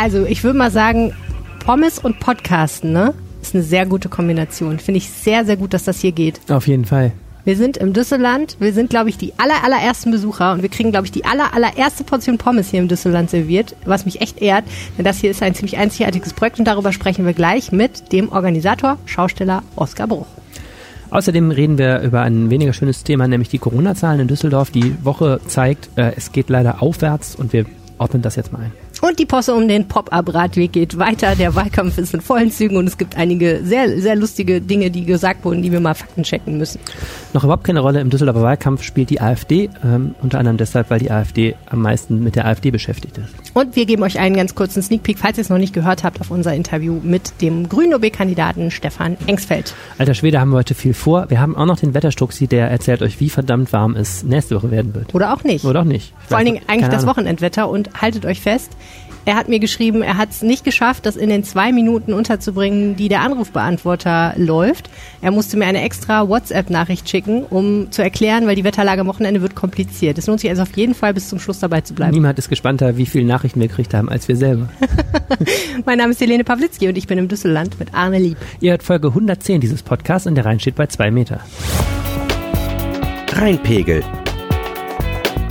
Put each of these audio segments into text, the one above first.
Also, ich würde mal sagen, Pommes und Podcasten, ne? Ist eine sehr gute Kombination. Finde ich sehr, sehr gut, dass das hier geht. Auf jeden Fall. Wir sind im Düsseland. Wir sind, glaube ich, die aller, allerersten Besucher und wir kriegen, glaube ich, die aller, allererste Portion Pommes hier im Düsseland serviert, was mich echt ehrt, denn das hier ist ein ziemlich einzigartiges Projekt und darüber sprechen wir gleich mit dem Organisator, Schausteller Oskar Bruch. Außerdem reden wir über ein weniger schönes Thema, nämlich die Corona-Zahlen in Düsseldorf. Die Woche zeigt, äh, es geht leider aufwärts und wir ordnen das jetzt mal ein. Und die Posse um den Pop-Up-Radweg geht weiter. Der Wahlkampf ist in vollen Zügen und es gibt einige sehr, sehr lustige Dinge, die gesagt wurden, die wir mal Fakten checken müssen. Noch überhaupt keine Rolle im Düsseldorfer Wahlkampf spielt die AfD, ähm, unter anderem deshalb, weil die AfD am meisten mit der AfD beschäftigt ist. Und wir geben euch einen ganz kurzen Sneak Peek, falls ihr es noch nicht gehört habt, auf unser Interview mit dem grünen OB-Kandidaten Stefan Engsfeld. Alter Schwede, haben wir heute viel vor. Wir haben auch noch den Wetterstruxi, der erzählt euch, wie verdammt warm es nächste Woche werden wird. Oder auch nicht. Oder auch nicht. Ich Vor allen Dingen eigentlich das Ahnung. Wochenendwetter und haltet euch fest, er hat mir geschrieben, er hat es nicht geschafft, das in den zwei Minuten unterzubringen, die der Anrufbeantworter läuft. Er musste mir eine extra WhatsApp-Nachricht schicken, um zu erklären, weil die Wetterlage am Wochenende wird kompliziert. Es lohnt sich also auf jeden Fall bis zum Schluss dabei zu bleiben. Niemand ist gespannter, wie viele Nachrichten wir gekriegt haben, als wir selber. Mein Name ist Helene Pawlitzki und ich bin im Düsseland mit Arne Lieb. Ihr hört Folge 110 dieses Podcasts und der Rhein steht bei zwei Meter. Rheinpegel.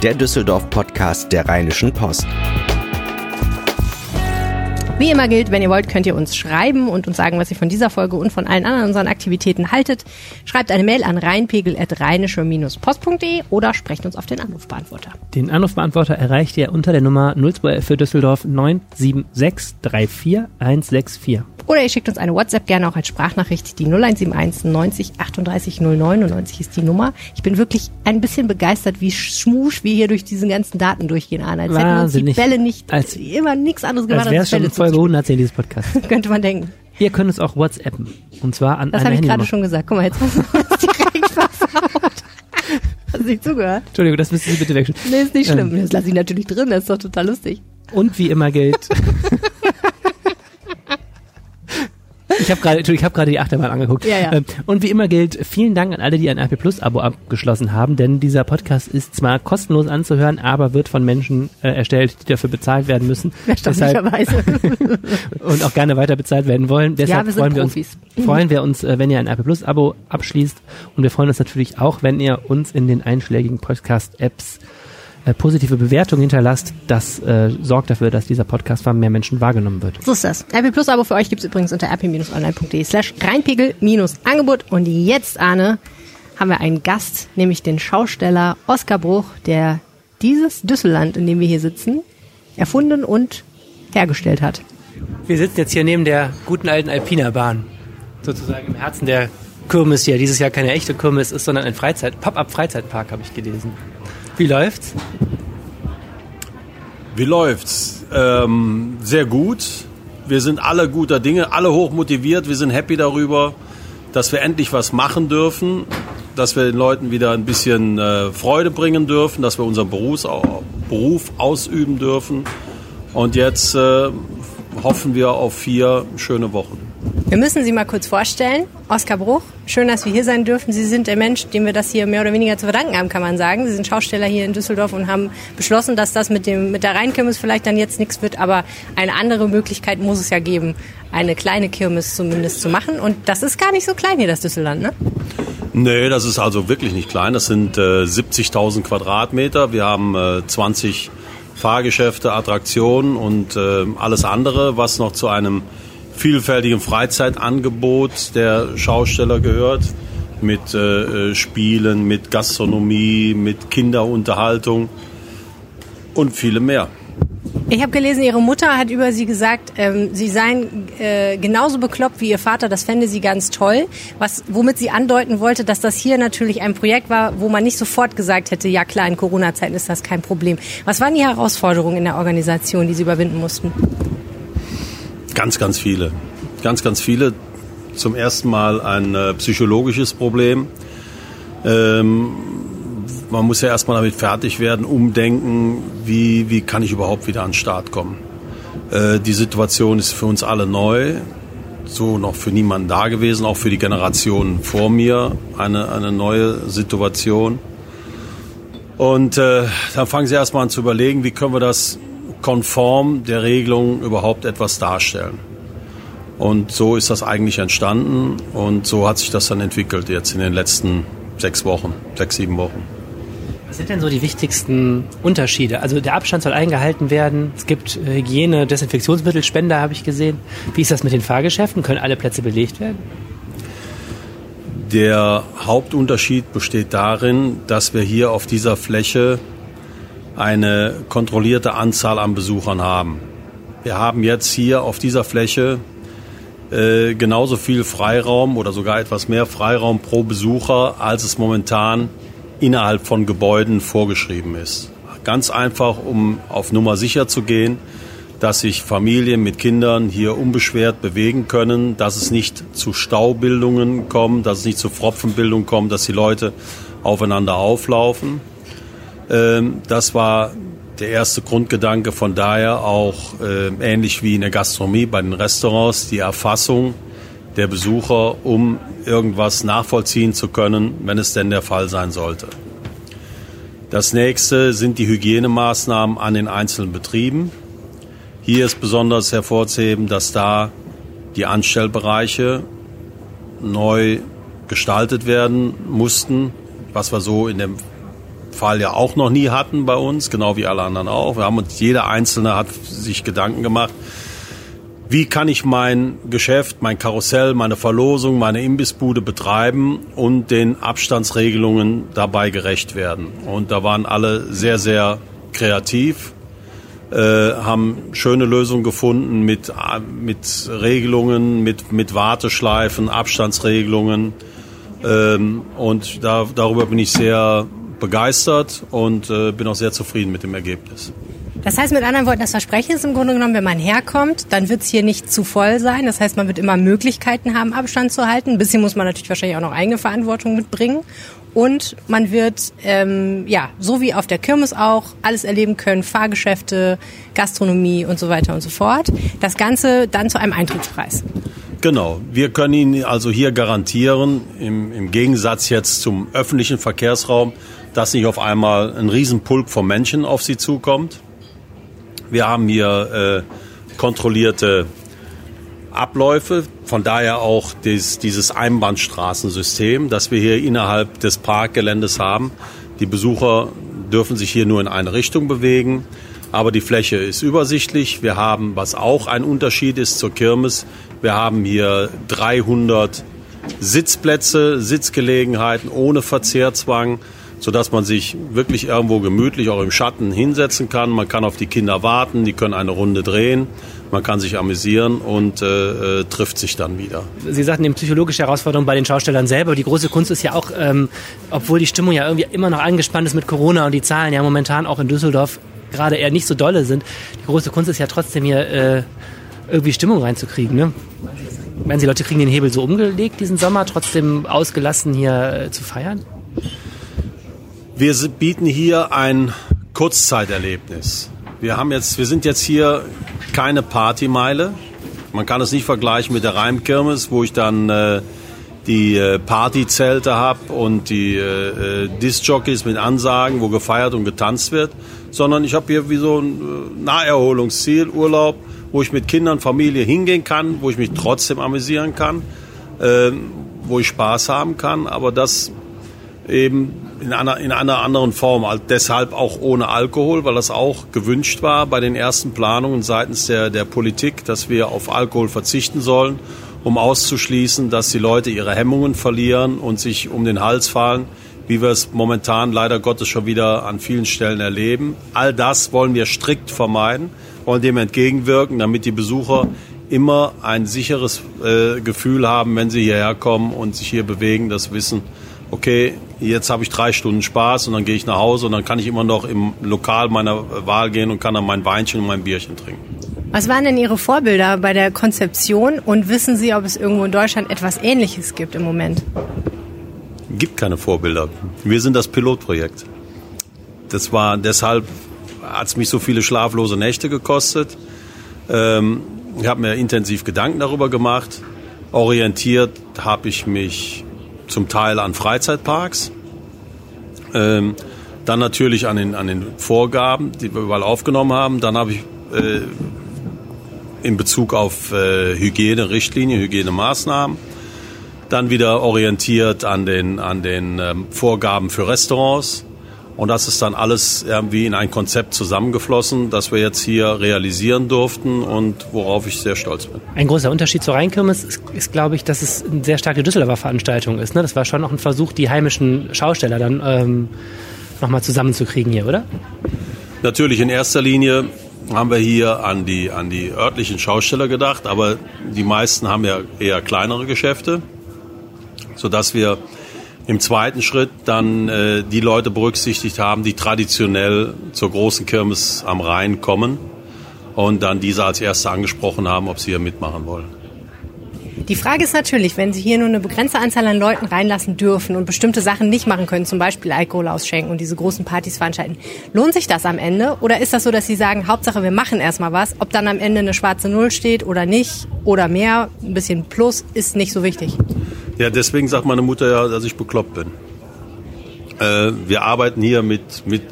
Der Düsseldorf-Podcast der Rheinischen Post. Wie immer gilt, wenn ihr wollt, könnt ihr uns schreiben und uns sagen, was ihr von dieser Folge und von allen anderen unseren Aktivitäten haltet. Schreibt eine Mail an rheinpegel.rheinische-post.de oder sprecht uns auf den Anrufbeantworter. Den Anrufbeantworter erreicht ihr unter der Nummer 02 für Düsseldorf 976 34164. Oder ihr schickt uns eine WhatsApp gerne auch als Sprachnachricht. Die 0171 90 38 099 ist die Nummer. Ich bin wirklich ein bisschen begeistert, wie schmusch wir hier durch diese ganzen Daten durchgehen, Arne. Als hätten wir uns die. Bälle nicht, Als- immer nichts anderes gemacht, Als wäre es schon Folge zu 110 dieses Podcasts. könnte man denken. Ihr könnt uns auch WhatsAppen. Und zwar an Das habe ich gerade schon gesagt. Guck mal, jetzt hast du uns direkt versaut. Hast du nicht zugehört? Entschuldigung, das müssen Sie bitte wegstellen. Nee, ist nicht schlimm. Ähm. Das lasse ich natürlich drin, das ist doch total lustig. Und wie immer gilt. Ich habe gerade, ich habe gerade die Achterbahn angeguckt. Ja, ja. Ähm, Und wie immer gilt, vielen Dank an alle, die ein RP Plus Abo abgeschlossen haben, denn dieser Podcast ist zwar kostenlos anzuhören, aber wird von Menschen äh, erstellt, die dafür bezahlt werden müssen. Erstaunlicherweise. und auch gerne weiter bezahlt werden wollen. Deshalb wir sind freuen wir Profis. uns, freuen wir uns, äh, wenn ihr ein RP Plus Abo abschließt. Und wir freuen uns natürlich auch, wenn ihr uns in den einschlägigen Podcast-Apps äh, positive Bewertungen hinterlasst. Das äh, sorgt dafür, dass dieser Podcast von mehr Menschen wahrgenommen wird. So ist das. RP Plus Abo für euch gibt's übrigens unter rp-online.de slash reinpegel-angebot. Und jetzt, Arne, haben wir einen Gast, nämlich den Schausteller Oskar Bruch, der dieses Düsseland, in dem wir hier sitzen, erfunden und hergestellt hat. Wir sitzen jetzt hier neben der guten alten Alpina Bahn. Sozusagen im Herzen der Kirmes hier. Dieses Jahr keine echte Kirmes ist, sondern ein Freizeit, Pop-up Freizeitpark, habe ich gelesen. Wie läuft's? Wie läuft's? Ähm, sehr gut. Wir sind alle guter Dinge, alle hoch motiviert. Wir sind happy darüber, dass wir endlich was machen dürfen, dass wir den Leuten wieder ein bisschen äh, Freude bringen dürfen, dass wir unseren Berufs Beruf ausüben dürfen. Und jetzt äh, hoffen wir auf vier schöne Wochen. Wir müssen Sie mal kurz vorstellen. Oskar Bruch, schön, dass wir hier sein dürfen. Sie sind der Mensch, dem wir das hier mehr oder weniger zu verdanken haben, kann man sagen. Sie sind Schausteller hier in Düsseldorf und haben beschlossen, dass das mit, dem, mit der Rheinkirmes vielleicht dann jetzt nichts wird, aber eine andere Möglichkeit muss es ja geben, eine kleine Kirmes zumindest zu machen. Und das ist gar nicht so klein hier, das Düsseland, ne? Nee, das ist also wirklich nicht klein. Das sind äh, 70.000 Quadratmeter. Wir haben äh, 20 Fahrgeschäfte, Attraktionen und äh, alles andere, was noch zu einem vielfältigen Freizeitangebot der Schausteller gehört. Mit äh, äh, Spielen, mit Gastronomie, mit Kinderunterhaltung und viele mehr. Ich habe gelesen, Ihre Mutter hat über Sie gesagt, ähm, Sie seien äh, genauso bekloppt wie Ihr Vater. Das fände sie ganz toll. Was, womit sie andeuten wollte, dass das hier natürlich ein Projekt war, wo man nicht sofort gesagt hätte, ja klar, in Corona-Zeiten ist das kein Problem. Was waren die Herausforderungen in der Organisation, die Sie überwinden mussten? Ganz, ganz viele. Ganz, ganz viele. Zum ersten Mal ein äh, psychologisches Problem. Ähm, man muss ja erstmal damit fertig werden, umdenken, wie, wie kann ich überhaupt wieder an den Start kommen. Äh, die Situation ist für uns alle neu, so noch für niemanden da gewesen, auch für die Generationen vor mir eine, eine neue Situation. Und äh, dann fangen sie erstmal an zu überlegen, wie können wir das konform der Regelung überhaupt etwas darstellen. Und so ist das eigentlich entstanden und so hat sich das dann entwickelt jetzt in den letzten sechs Wochen, sechs, sieben Wochen. Was sind denn so die wichtigsten Unterschiede? Also der Abstand soll eingehalten werden. Es gibt äh, Hygiene, Desinfektionsmittelspender, habe ich gesehen. Wie ist das mit den Fahrgeschäften? Können alle Plätze belegt werden? Der Hauptunterschied besteht darin, dass wir hier auf dieser Fläche eine kontrollierte Anzahl an Besuchern haben. Wir haben jetzt hier auf dieser Fläche äh, genauso viel Freiraum oder sogar etwas mehr Freiraum pro Besucher, als es momentan innerhalb von Gebäuden vorgeschrieben ist. Ganz einfach, um auf Nummer sicher zu gehen, dass sich Familien mit Kindern hier unbeschwert bewegen können, dass es nicht zu Staubildungen kommt, dass es nicht zu Pfropfenbildung kommt, dass die Leute aufeinander auflaufen. Ähm, das war der erste Grundgedanke. Von daher auch äh, ähnlich wie in der Gastronomie bei den Restaurants die Erfassung der Besucher, um irgendwas nachvollziehen zu können, wenn es denn der Fall sein sollte. Das nächste sind die Hygienemaßnahmen an den einzelnen Betrieben. Hier ist besonders hervorzuheben, dass da die Anstellbereiche neu gestaltet werden mussten, was wir so in dem Fall ja auch noch nie hatten bei uns, genau wie alle anderen auch. Wir haben uns, jeder Einzelne hat sich Gedanken gemacht, wie kann ich mein Geschäft, mein Karussell, meine Verlosung, meine Imbissbude betreiben und den Abstandsregelungen dabei gerecht werden. Und da waren alle sehr, sehr kreativ äh, haben schöne Lösungen gefunden mit, mit Regelungen, mit, mit Warteschleifen, Abstandsregelungen. Ähm, und da, darüber bin ich sehr begeistert und äh, bin auch sehr zufrieden mit dem Ergebnis. Das heißt mit anderen Worten, das Versprechen ist im Grunde genommen, wenn man herkommt, dann wird es hier nicht zu voll sein. Das heißt, man wird immer Möglichkeiten haben, Abstand zu halten. Ein bisschen muss man natürlich wahrscheinlich auch noch eigene Verantwortung mitbringen. Und man wird, ähm, ja, so wie auf der Kirmes auch, alles erleben können, Fahrgeschäfte, Gastronomie und so weiter und so fort. Das Ganze dann zu einem Eintrittspreis. Genau, wir können Ihnen also hier garantieren, im, im Gegensatz jetzt zum öffentlichen Verkehrsraum, dass nicht auf einmal ein Riesenpulk von Menschen auf Sie zukommt. Wir haben hier äh, kontrollierte Abläufe, von daher auch dies, dieses Einbahnstraßensystem, das wir hier innerhalb des Parkgeländes haben. Die Besucher dürfen sich hier nur in eine Richtung bewegen, aber die Fläche ist übersichtlich. Wir haben, was auch ein Unterschied ist zur Kirmes, wir haben hier 300 Sitzplätze, Sitzgelegenheiten ohne Verzehrzwang sodass man sich wirklich irgendwo gemütlich auch im Schatten hinsetzen kann. Man kann auf die Kinder warten, die können eine Runde drehen, man kann sich amüsieren und äh, äh, trifft sich dann wieder. Sie sagten eben psychologische Herausforderungen bei den Schaustellern selber. Die große Kunst ist ja auch, ähm, obwohl die Stimmung ja irgendwie immer noch angespannt ist mit Corona und die Zahlen ja momentan auch in Düsseldorf gerade eher nicht so dolle sind, die große Kunst ist ja trotzdem hier äh, irgendwie Stimmung reinzukriegen. Ne? Meinen Sie, Leute kriegen den Hebel so umgelegt diesen Sommer, trotzdem ausgelassen hier äh, zu feiern? Wir bieten hier ein Kurzzeiterlebnis. Wir haben jetzt, wir sind jetzt hier keine Partymeile. Man kann es nicht vergleichen mit der Reimkirmes, wo ich dann äh, die äh, Partyzelte habe und die äh, äh, Discjockeys mit Ansagen, wo gefeiert und getanzt wird, sondern ich habe hier wie so ein äh, Naherholungsziel, Urlaub, wo ich mit Kindern, Familie hingehen kann, wo ich mich trotzdem amüsieren kann, äh, wo ich Spaß haben kann, aber das eben in einer, in einer anderen Form. Deshalb auch ohne Alkohol, weil das auch gewünscht war bei den ersten Planungen seitens der, der Politik, dass wir auf Alkohol verzichten sollen, um auszuschließen, dass die Leute ihre Hemmungen verlieren und sich um den Hals fallen, wie wir es momentan leider Gottes schon wieder an vielen Stellen erleben. All das wollen wir strikt vermeiden, wollen dem entgegenwirken, damit die Besucher immer ein sicheres äh, Gefühl haben, wenn sie hierher kommen und sich hier bewegen, das wissen, okay, jetzt habe ich drei Stunden Spaß und dann gehe ich nach Hause und dann kann ich immer noch im Lokal meiner Wahl gehen und kann dann mein Weinchen und mein Bierchen trinken. Was waren denn Ihre Vorbilder bei der Konzeption und wissen Sie, ob es irgendwo in Deutschland etwas Ähnliches gibt im Moment? Gibt keine Vorbilder. Wir sind das Pilotprojekt. Das war deshalb hat es mich so viele schlaflose Nächte gekostet. Ähm, ich habe mir intensiv Gedanken darüber gemacht. Orientiert habe ich mich zum Teil an Freizeitparks. Ähm, Dann natürlich an den, an den Vorgaben, die wir überall aufgenommen haben. Dann habe ich äh, in Bezug auf äh, Hygienerichtlinien, Hygienemaßnahmen, dann wieder orientiert an den, an den ähm, Vorgaben für Restaurants. Und das ist dann alles irgendwie in ein Konzept zusammengeflossen, das wir jetzt hier realisieren durften und worauf ich sehr stolz bin. Ein großer Unterschied zur Rheinkirmes ist, ist glaube ich, dass es eine sehr starke Düsseldorfer Veranstaltung ist. Ne? Das war schon noch ein Versuch, die heimischen Schausteller dann ähm, nochmal zusammenzukriegen hier, oder? Natürlich in erster Linie haben wir hier an die, an die örtlichen Schausteller gedacht, aber die meisten haben ja eher kleinere Geschäfte, sodass wir im zweiten Schritt dann äh, die Leute berücksichtigt haben, die traditionell zur großen Kirmes am Rhein kommen und dann diese als Erste angesprochen haben, ob sie hier mitmachen wollen. Die Frage ist natürlich, wenn Sie hier nur eine begrenzte Anzahl an Leuten reinlassen dürfen und bestimmte Sachen nicht machen können, zum Beispiel Alkohol ausschenken und diese großen Partys veranstalten, lohnt sich das am Ende? Oder ist das so, dass Sie sagen, Hauptsache wir machen erstmal was, ob dann am Ende eine schwarze Null steht oder nicht oder mehr, ein bisschen Plus, ist nicht so wichtig? Ja, deswegen sagt meine Mutter ja, dass ich bekloppt bin. Äh, wir arbeiten hier mit, mit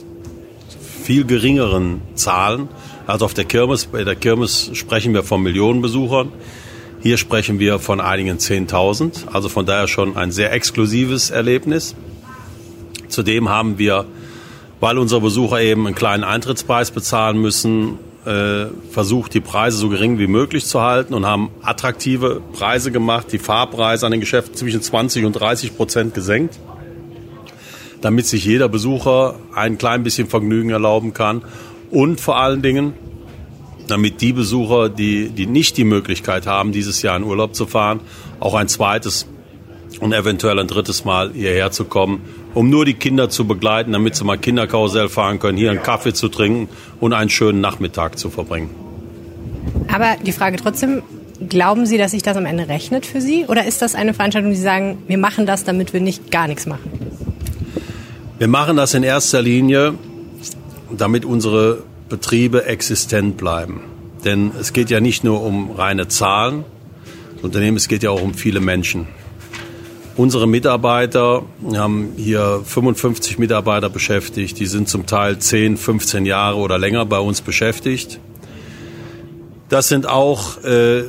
viel geringeren Zahlen. Also auf der Kirmes, bei der Kirmes sprechen wir von Millionen Besuchern. Hier sprechen wir von einigen Zehntausend. Also von daher schon ein sehr exklusives Erlebnis. Zudem haben wir, weil unsere Besucher eben einen kleinen Eintrittspreis bezahlen müssen, äh, versucht, die Preise so gering wie möglich zu halten und haben attraktive Preise gemacht, die Fahrpreise an den Geschäften zwischen 20 und 30 Prozent gesenkt, damit sich jeder Besucher ein klein bisschen Vergnügen erlauben kann und vor allen Dingen, damit die Besucher, die, die nicht die Möglichkeit haben, dieses Jahr in Urlaub zu fahren, auch ein zweites und eventuell ein drittes Mal hierher zu kommen um nur die Kinder zu begleiten, damit sie mal Kinderkarussell fahren können, hier einen Kaffee zu trinken und einen schönen Nachmittag zu verbringen. Aber die Frage trotzdem, glauben Sie, dass sich das am Ende rechnet für Sie? Oder ist das eine Veranstaltung, die sagen, wir machen das, damit wir nicht gar nichts machen? Wir machen das in erster Linie, damit unsere Betriebe existent bleiben. Denn es geht ja nicht nur um reine Zahlen, Unternehmen, es geht ja auch um viele Menschen. Unsere Mitarbeiter haben hier 55 Mitarbeiter beschäftigt. Die sind zum Teil 10, 15 Jahre oder länger bei uns beschäftigt. Das sind auch, äh,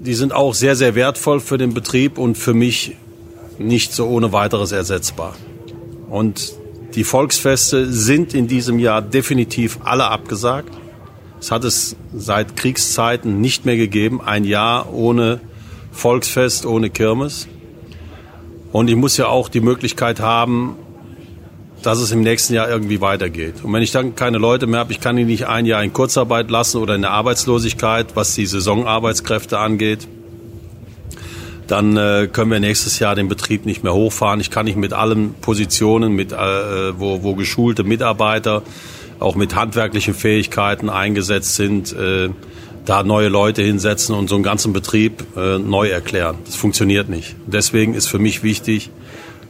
die sind auch sehr, sehr wertvoll für den Betrieb und für mich nicht so ohne weiteres ersetzbar. Und die Volksfeste sind in diesem Jahr definitiv alle abgesagt. Es hat es seit Kriegszeiten nicht mehr gegeben, ein Jahr ohne Volksfest, ohne Kirmes. Und ich muss ja auch die Möglichkeit haben, dass es im nächsten Jahr irgendwie weitergeht. Und wenn ich dann keine Leute mehr habe, ich kann die nicht ein Jahr in Kurzarbeit lassen oder in der Arbeitslosigkeit, was die Saisonarbeitskräfte angeht, dann äh, können wir nächstes Jahr den Betrieb nicht mehr hochfahren. Ich kann nicht mit allen Positionen, mit, äh, wo, wo geschulte Mitarbeiter, auch mit handwerklichen Fähigkeiten eingesetzt sind, äh, da neue Leute hinsetzen und so einen ganzen Betrieb äh, neu erklären. Das funktioniert nicht. Deswegen ist für mich wichtig,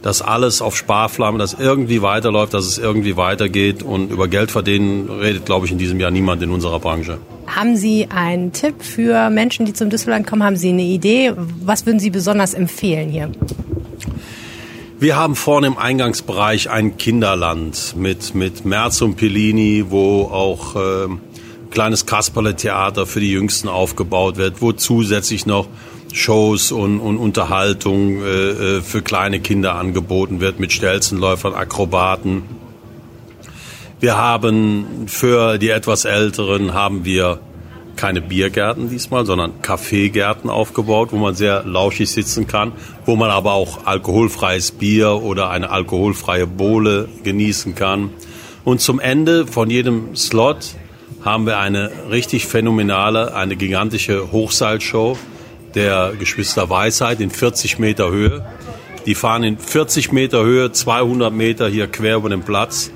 dass alles auf Sparflamme, dass irgendwie weiterläuft, dass es irgendwie weitergeht. Und über Geld verdienen redet, glaube ich, in diesem Jahr niemand in unserer Branche. Haben Sie einen Tipp für Menschen, die zum Düsseldorf kommen? Haben Sie eine Idee? Was würden Sie besonders empfehlen hier? Wir haben vorne im Eingangsbereich ein Kinderland mit, mit Merz und Pellini, wo auch äh, kleines Kasperle-Theater für die Jüngsten aufgebaut wird, wo zusätzlich noch Shows und, und Unterhaltung äh, äh, für kleine Kinder angeboten wird mit Stelzenläufern, Akrobaten. Wir haben für die etwas Älteren haben wir keine Biergärten diesmal, sondern Kaffeegärten aufgebaut, wo man sehr lauschig sitzen kann, wo man aber auch alkoholfreies Bier oder eine alkoholfreie Bohle genießen kann. Und zum Ende von jedem Slot haben wir eine richtig phänomenale, eine gigantische Hochseilshow der Geschwister Weisheit in 40 Meter Höhe. Die fahren in 40 Meter Höhe, 200 Meter hier quer über den Platz.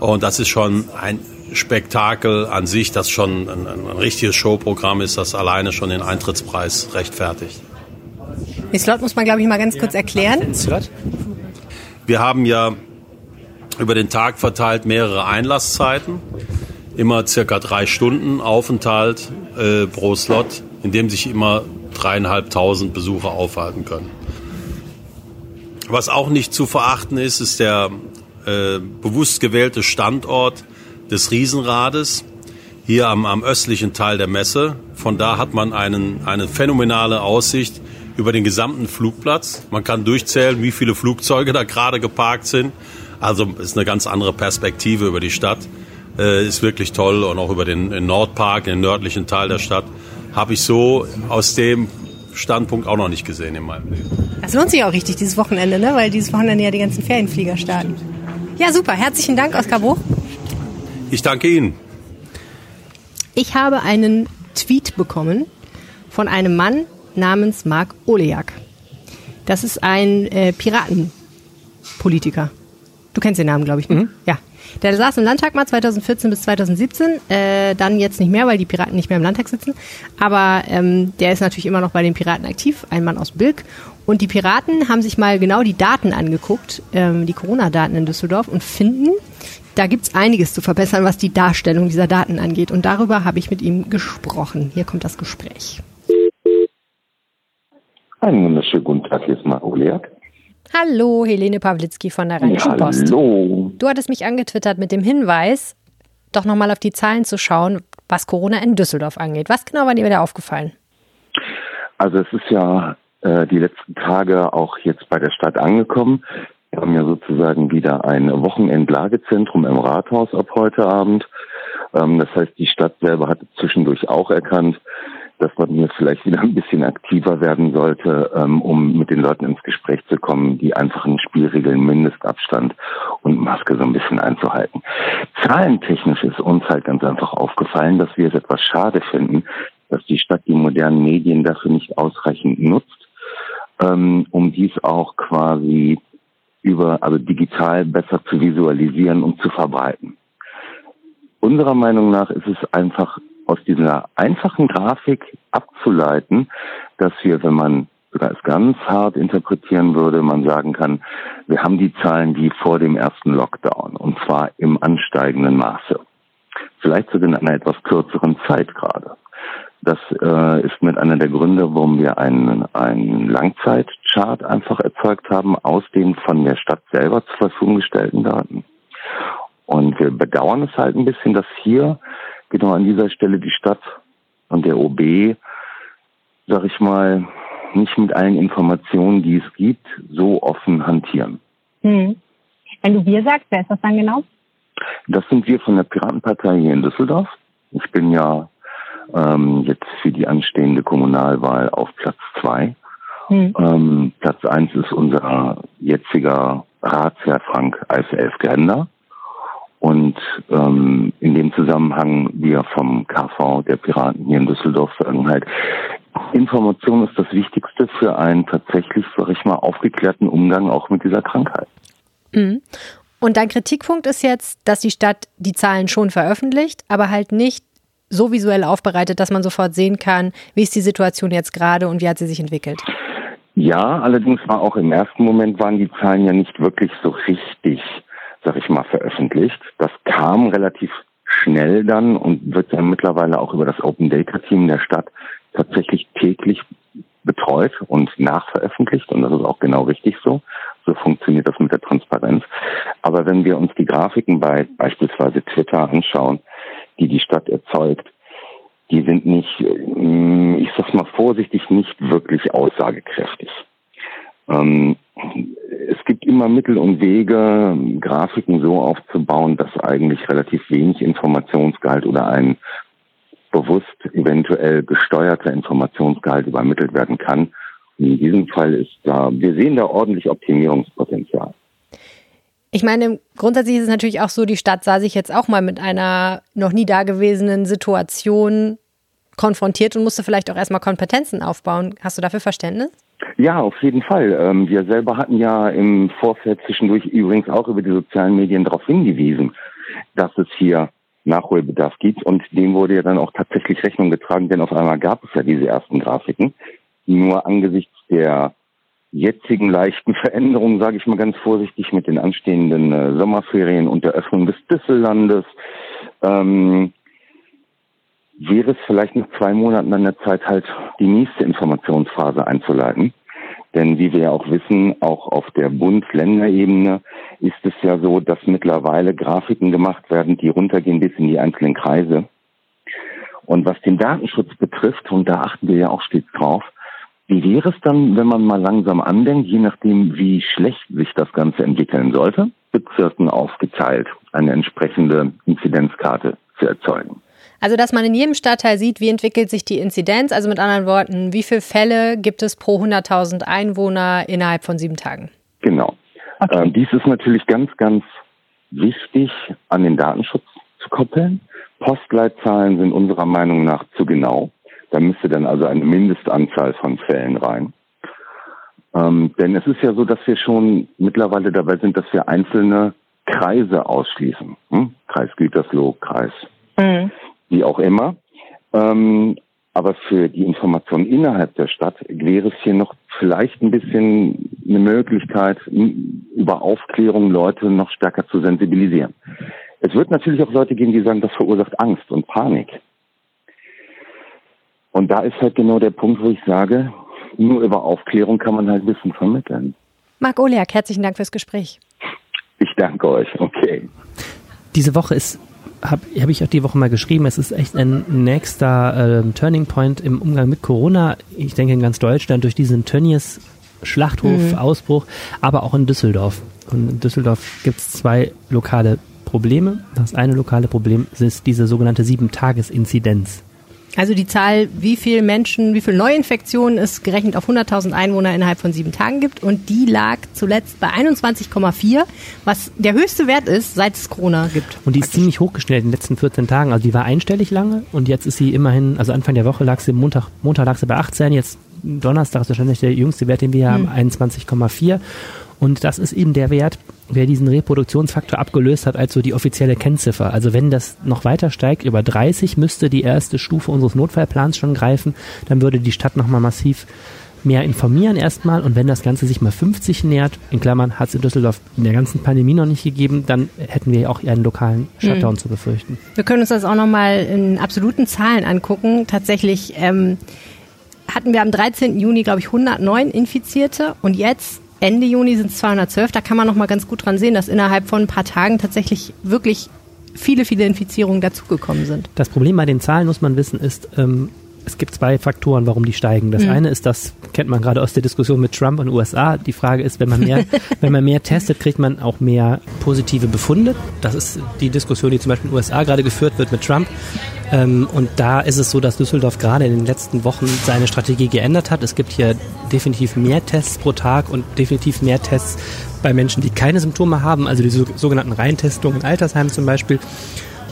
Und das ist schon ein Spektakel an sich, das schon ein, ein richtiges Showprogramm ist, das alleine schon den Eintrittspreis rechtfertigt. Den Slot muss man, glaube ich, mal ganz kurz erklären. Slot? Wir haben ja über den Tag verteilt mehrere Einlasszeiten immer circa drei Stunden Aufenthalt äh, pro Slot, in dem sich immer dreieinhalbtausend Besucher aufhalten können. Was auch nicht zu verachten ist, ist der äh, bewusst gewählte Standort des Riesenrades hier am, am östlichen Teil der Messe. Von da hat man einen, eine phänomenale Aussicht über den gesamten Flugplatz. Man kann durchzählen, wie viele Flugzeuge da gerade geparkt sind. Also ist eine ganz andere Perspektive über die Stadt. Äh, ist wirklich toll und auch über den, Nordpark, den nördlichen Teil der Stadt, habe ich so aus dem Standpunkt auch noch nicht gesehen in meinem Leben. Das lohnt sich auch richtig dieses Wochenende, ne? weil dieses Wochenende ja die ganzen Ferienflieger starten. Ja, super. Herzlichen Dank, Oskar Bruch. Ich danke Ihnen. Ich habe einen Tweet bekommen von einem Mann namens Marc Olejak. Das ist ein äh, Piratenpolitiker. Du kennst den Namen, glaube ich. Ne? Mhm. Ja. Der saß im Landtag mal 2014 bis 2017, äh, dann jetzt nicht mehr, weil die Piraten nicht mehr im Landtag sitzen. Aber ähm, der ist natürlich immer noch bei den Piraten aktiv, ein Mann aus Bilk. Und die Piraten haben sich mal genau die Daten angeguckt, ähm, die Corona-Daten in Düsseldorf und finden, da gibt's einiges zu verbessern, was die Darstellung dieser Daten angeht. Und darüber habe ich mit ihm gesprochen. Hier kommt das Gespräch. Einen wunderschönen guten Tag, hier ist Marco Leak. Hallo, Helene Pawlitzki von der Rheinischen ja, Post. Hallo. Du hattest mich angetwittert mit dem Hinweis, doch nochmal auf die Zahlen zu schauen, was Corona in Düsseldorf angeht. Was genau war dir da aufgefallen? Also es ist ja äh, die letzten Tage auch jetzt bei der Stadt angekommen. Wir haben ja sozusagen wieder ein Wochenendlagezentrum im Rathaus ab heute Abend. Ähm, das heißt, die Stadt selber hat zwischendurch auch erkannt, dass man hier vielleicht wieder ein bisschen aktiver werden sollte, ähm, um mit den Leuten ins Gespräch zu kommen, die einfachen Spielregeln, Mindestabstand und Maske so ein bisschen einzuhalten. Zahlentechnisch ist uns halt ganz einfach aufgefallen, dass wir es etwas schade finden, dass die Stadt die modernen Medien dafür nicht ausreichend nutzt, ähm, um dies auch quasi über, also digital besser zu visualisieren und zu verbreiten. Unserer Meinung nach ist es einfach aus dieser einfachen Grafik abzuleiten, dass wir, wenn man sogar es ganz hart interpretieren würde, man sagen kann, wir haben die Zahlen wie vor dem ersten Lockdown und zwar im ansteigenden Maße. Vielleicht sogar in einer etwas kürzeren Zeit gerade. Das äh, ist mit einer der Gründe, warum wir einen, einen Langzeitchart einfach erzeugt haben aus den von der Stadt selber zur Verfügung gestellten Daten. Und wir bedauern es halt ein bisschen, dass hier genau an dieser Stelle die Stadt und der OB, sag ich mal, nicht mit allen Informationen, die es gibt, so offen hantieren. Hm. Wenn du wir sagst, wer ist das dann genau? Das sind wir von der Piratenpartei hier in Düsseldorf. Ich bin ja ähm, jetzt für die anstehende Kommunalwahl auf Platz zwei. Hm. Ähm, Platz eins ist unser jetziger Ratsherr Frank Eifel Gränder. Und ähm, in dem Zusammenhang wir vom KV der Piraten hier in Düsseldorf sagen halt, Information ist das Wichtigste für einen tatsächlich, sag ich mal, aufgeklärten Umgang auch mit dieser Krankheit. Mhm. Und dein Kritikpunkt ist jetzt, dass die Stadt die Zahlen schon veröffentlicht, aber halt nicht so visuell aufbereitet, dass man sofort sehen kann, wie ist die Situation jetzt gerade und wie hat sie sich entwickelt. Ja, allerdings war auch im ersten Moment waren die Zahlen ja nicht wirklich so richtig sag ich mal, veröffentlicht. Das kam relativ schnell dann und wird dann mittlerweile auch über das Open Data Team der Stadt tatsächlich täglich betreut und nachveröffentlicht und das ist auch genau richtig so. So funktioniert das mit der Transparenz. Aber wenn wir uns die Grafiken bei beispielsweise Twitter anschauen, die die Stadt erzeugt, die sind nicht, äh, ich sag's mal vorsichtig, nicht wirklich aussagekräftig. Ähm, es gibt immer Mittel und Wege, Grafiken so aufzubauen, dass eigentlich relativ wenig Informationsgehalt oder ein bewusst eventuell gesteuerter Informationsgehalt übermittelt werden kann. Und in diesem Fall ist da, wir sehen da ordentlich Optimierungspotenzial. Ich meine, grundsätzlich ist es natürlich auch so, die Stadt sah sich jetzt auch mal mit einer noch nie dagewesenen Situation konfrontiert und musste vielleicht auch erstmal Kompetenzen aufbauen. Hast du dafür Verständnis? Ja, auf jeden Fall. Ähm, wir selber hatten ja im Vorfeld zwischendurch übrigens auch über die sozialen Medien darauf hingewiesen, dass es hier Nachholbedarf gibt und dem wurde ja dann auch tatsächlich Rechnung getragen, denn auf einmal gab es ja diese ersten Grafiken. Nur angesichts der jetzigen leichten Veränderungen, sage ich mal ganz vorsichtig, mit den anstehenden äh, Sommerferien und der Öffnung des Düssellandes, ähm, wäre es vielleicht nach zwei Monaten an der Zeit halt die nächste Informationsphase einzuleiten. Denn wie wir ja auch wissen, auch auf der Bund-Länder-Ebene ist es ja so, dass mittlerweile Grafiken gemacht werden, die runtergehen bis in die einzelnen Kreise. Und was den Datenschutz betrifft, und da achten wir ja auch stets drauf, wie wäre es dann, wenn man mal langsam andenkt, je nachdem, wie schlecht sich das Ganze entwickeln sollte, Bezirken aufgeteilt, eine entsprechende Inzidenzkarte zu erzeugen? Also, dass man in jedem Stadtteil sieht, wie entwickelt sich die Inzidenz, also mit anderen Worten, wie viele Fälle gibt es pro 100.000 Einwohner innerhalb von sieben Tagen? Genau. Okay. Ähm, dies ist natürlich ganz, ganz wichtig, an den Datenschutz zu koppeln. Postleitzahlen sind unserer Meinung nach zu genau. Da müsste dann also eine Mindestanzahl von Fällen rein. Ähm, denn es ist ja so, dass wir schon mittlerweile dabei sind, dass wir einzelne Kreise ausschließen. Hm? Kreis Gütersloh, Kreis mhm wie auch immer. Ähm, aber für die Information innerhalb der Stadt wäre es hier noch vielleicht ein bisschen eine Möglichkeit, über Aufklärung Leute noch stärker zu sensibilisieren. Es wird natürlich auch Leute geben, die sagen, das verursacht Angst und Panik. Und da ist halt genau der Punkt, wo ich sage, nur über Aufklärung kann man halt Wissen vermitteln. Marc Oliak, herzlichen Dank fürs Gespräch. Ich danke euch. Okay. Diese Woche ist habe hab ich auch die Woche mal geschrieben, es ist echt ein nächster äh, Turning Point im Umgang mit Corona. Ich denke in ganz Deutschland durch diesen Tönnies Schlachthof-Ausbruch, mhm. aber auch in Düsseldorf. Und in Düsseldorf gibt es zwei lokale Probleme. Das eine lokale Problem ist diese sogenannte Sieben-Tages-Inzidenz. Also die Zahl, wie viele Menschen, wie viele Neuinfektionen es gerechnet auf 100.000 Einwohner innerhalb von sieben Tagen gibt. Und die lag zuletzt bei 21,4, was der höchste Wert ist, seit es Corona gibt. Und die ist ziemlich hochgestellt in den letzten 14 Tagen. Also die war einstellig lange und jetzt ist sie immerhin, also Anfang der Woche lag sie, Montag, Montag lag sie bei 18, jetzt Donnerstag ist wahrscheinlich der jüngste Wert, den wir haben, hm. 21,4. Und das ist eben der Wert, wer diesen Reproduktionsfaktor abgelöst hat als so die offizielle Kennziffer. Also wenn das noch weiter steigt, über 30 müsste die erste Stufe unseres Notfallplans schon greifen, dann würde die Stadt nochmal massiv mehr informieren erstmal und wenn das Ganze sich mal 50 nähert, in Klammern hat es in Düsseldorf in der ganzen Pandemie noch nicht gegeben, dann hätten wir auch einen lokalen Shutdown mhm. zu befürchten. Wir können uns das auch nochmal in absoluten Zahlen angucken. Tatsächlich ähm, hatten wir am 13. Juni, glaube ich, 109 Infizierte und jetzt Ende Juni sind es 212. Da kann man noch mal ganz gut dran sehen, dass innerhalb von ein paar Tagen tatsächlich wirklich viele, viele Infizierungen dazugekommen sind. Das Problem bei den Zahlen, muss man wissen, ist, ähm, es gibt zwei Faktoren, warum die steigen. Das mhm. eine ist, das kennt man gerade aus der Diskussion mit Trump und USA. Die Frage ist, wenn man mehr, wenn man mehr testet, kriegt man auch mehr positive Befunde. Das ist die Diskussion, die zum Beispiel in den USA gerade geführt wird mit Trump. Ähm, und da ist es so, dass Düsseldorf gerade in den letzten Wochen seine Strategie geändert hat. Es gibt hier definitiv mehr Tests pro Tag und definitiv mehr Tests bei Menschen, die keine Symptome haben, also die sogenannten Reintestungen in Altersheimen zum Beispiel.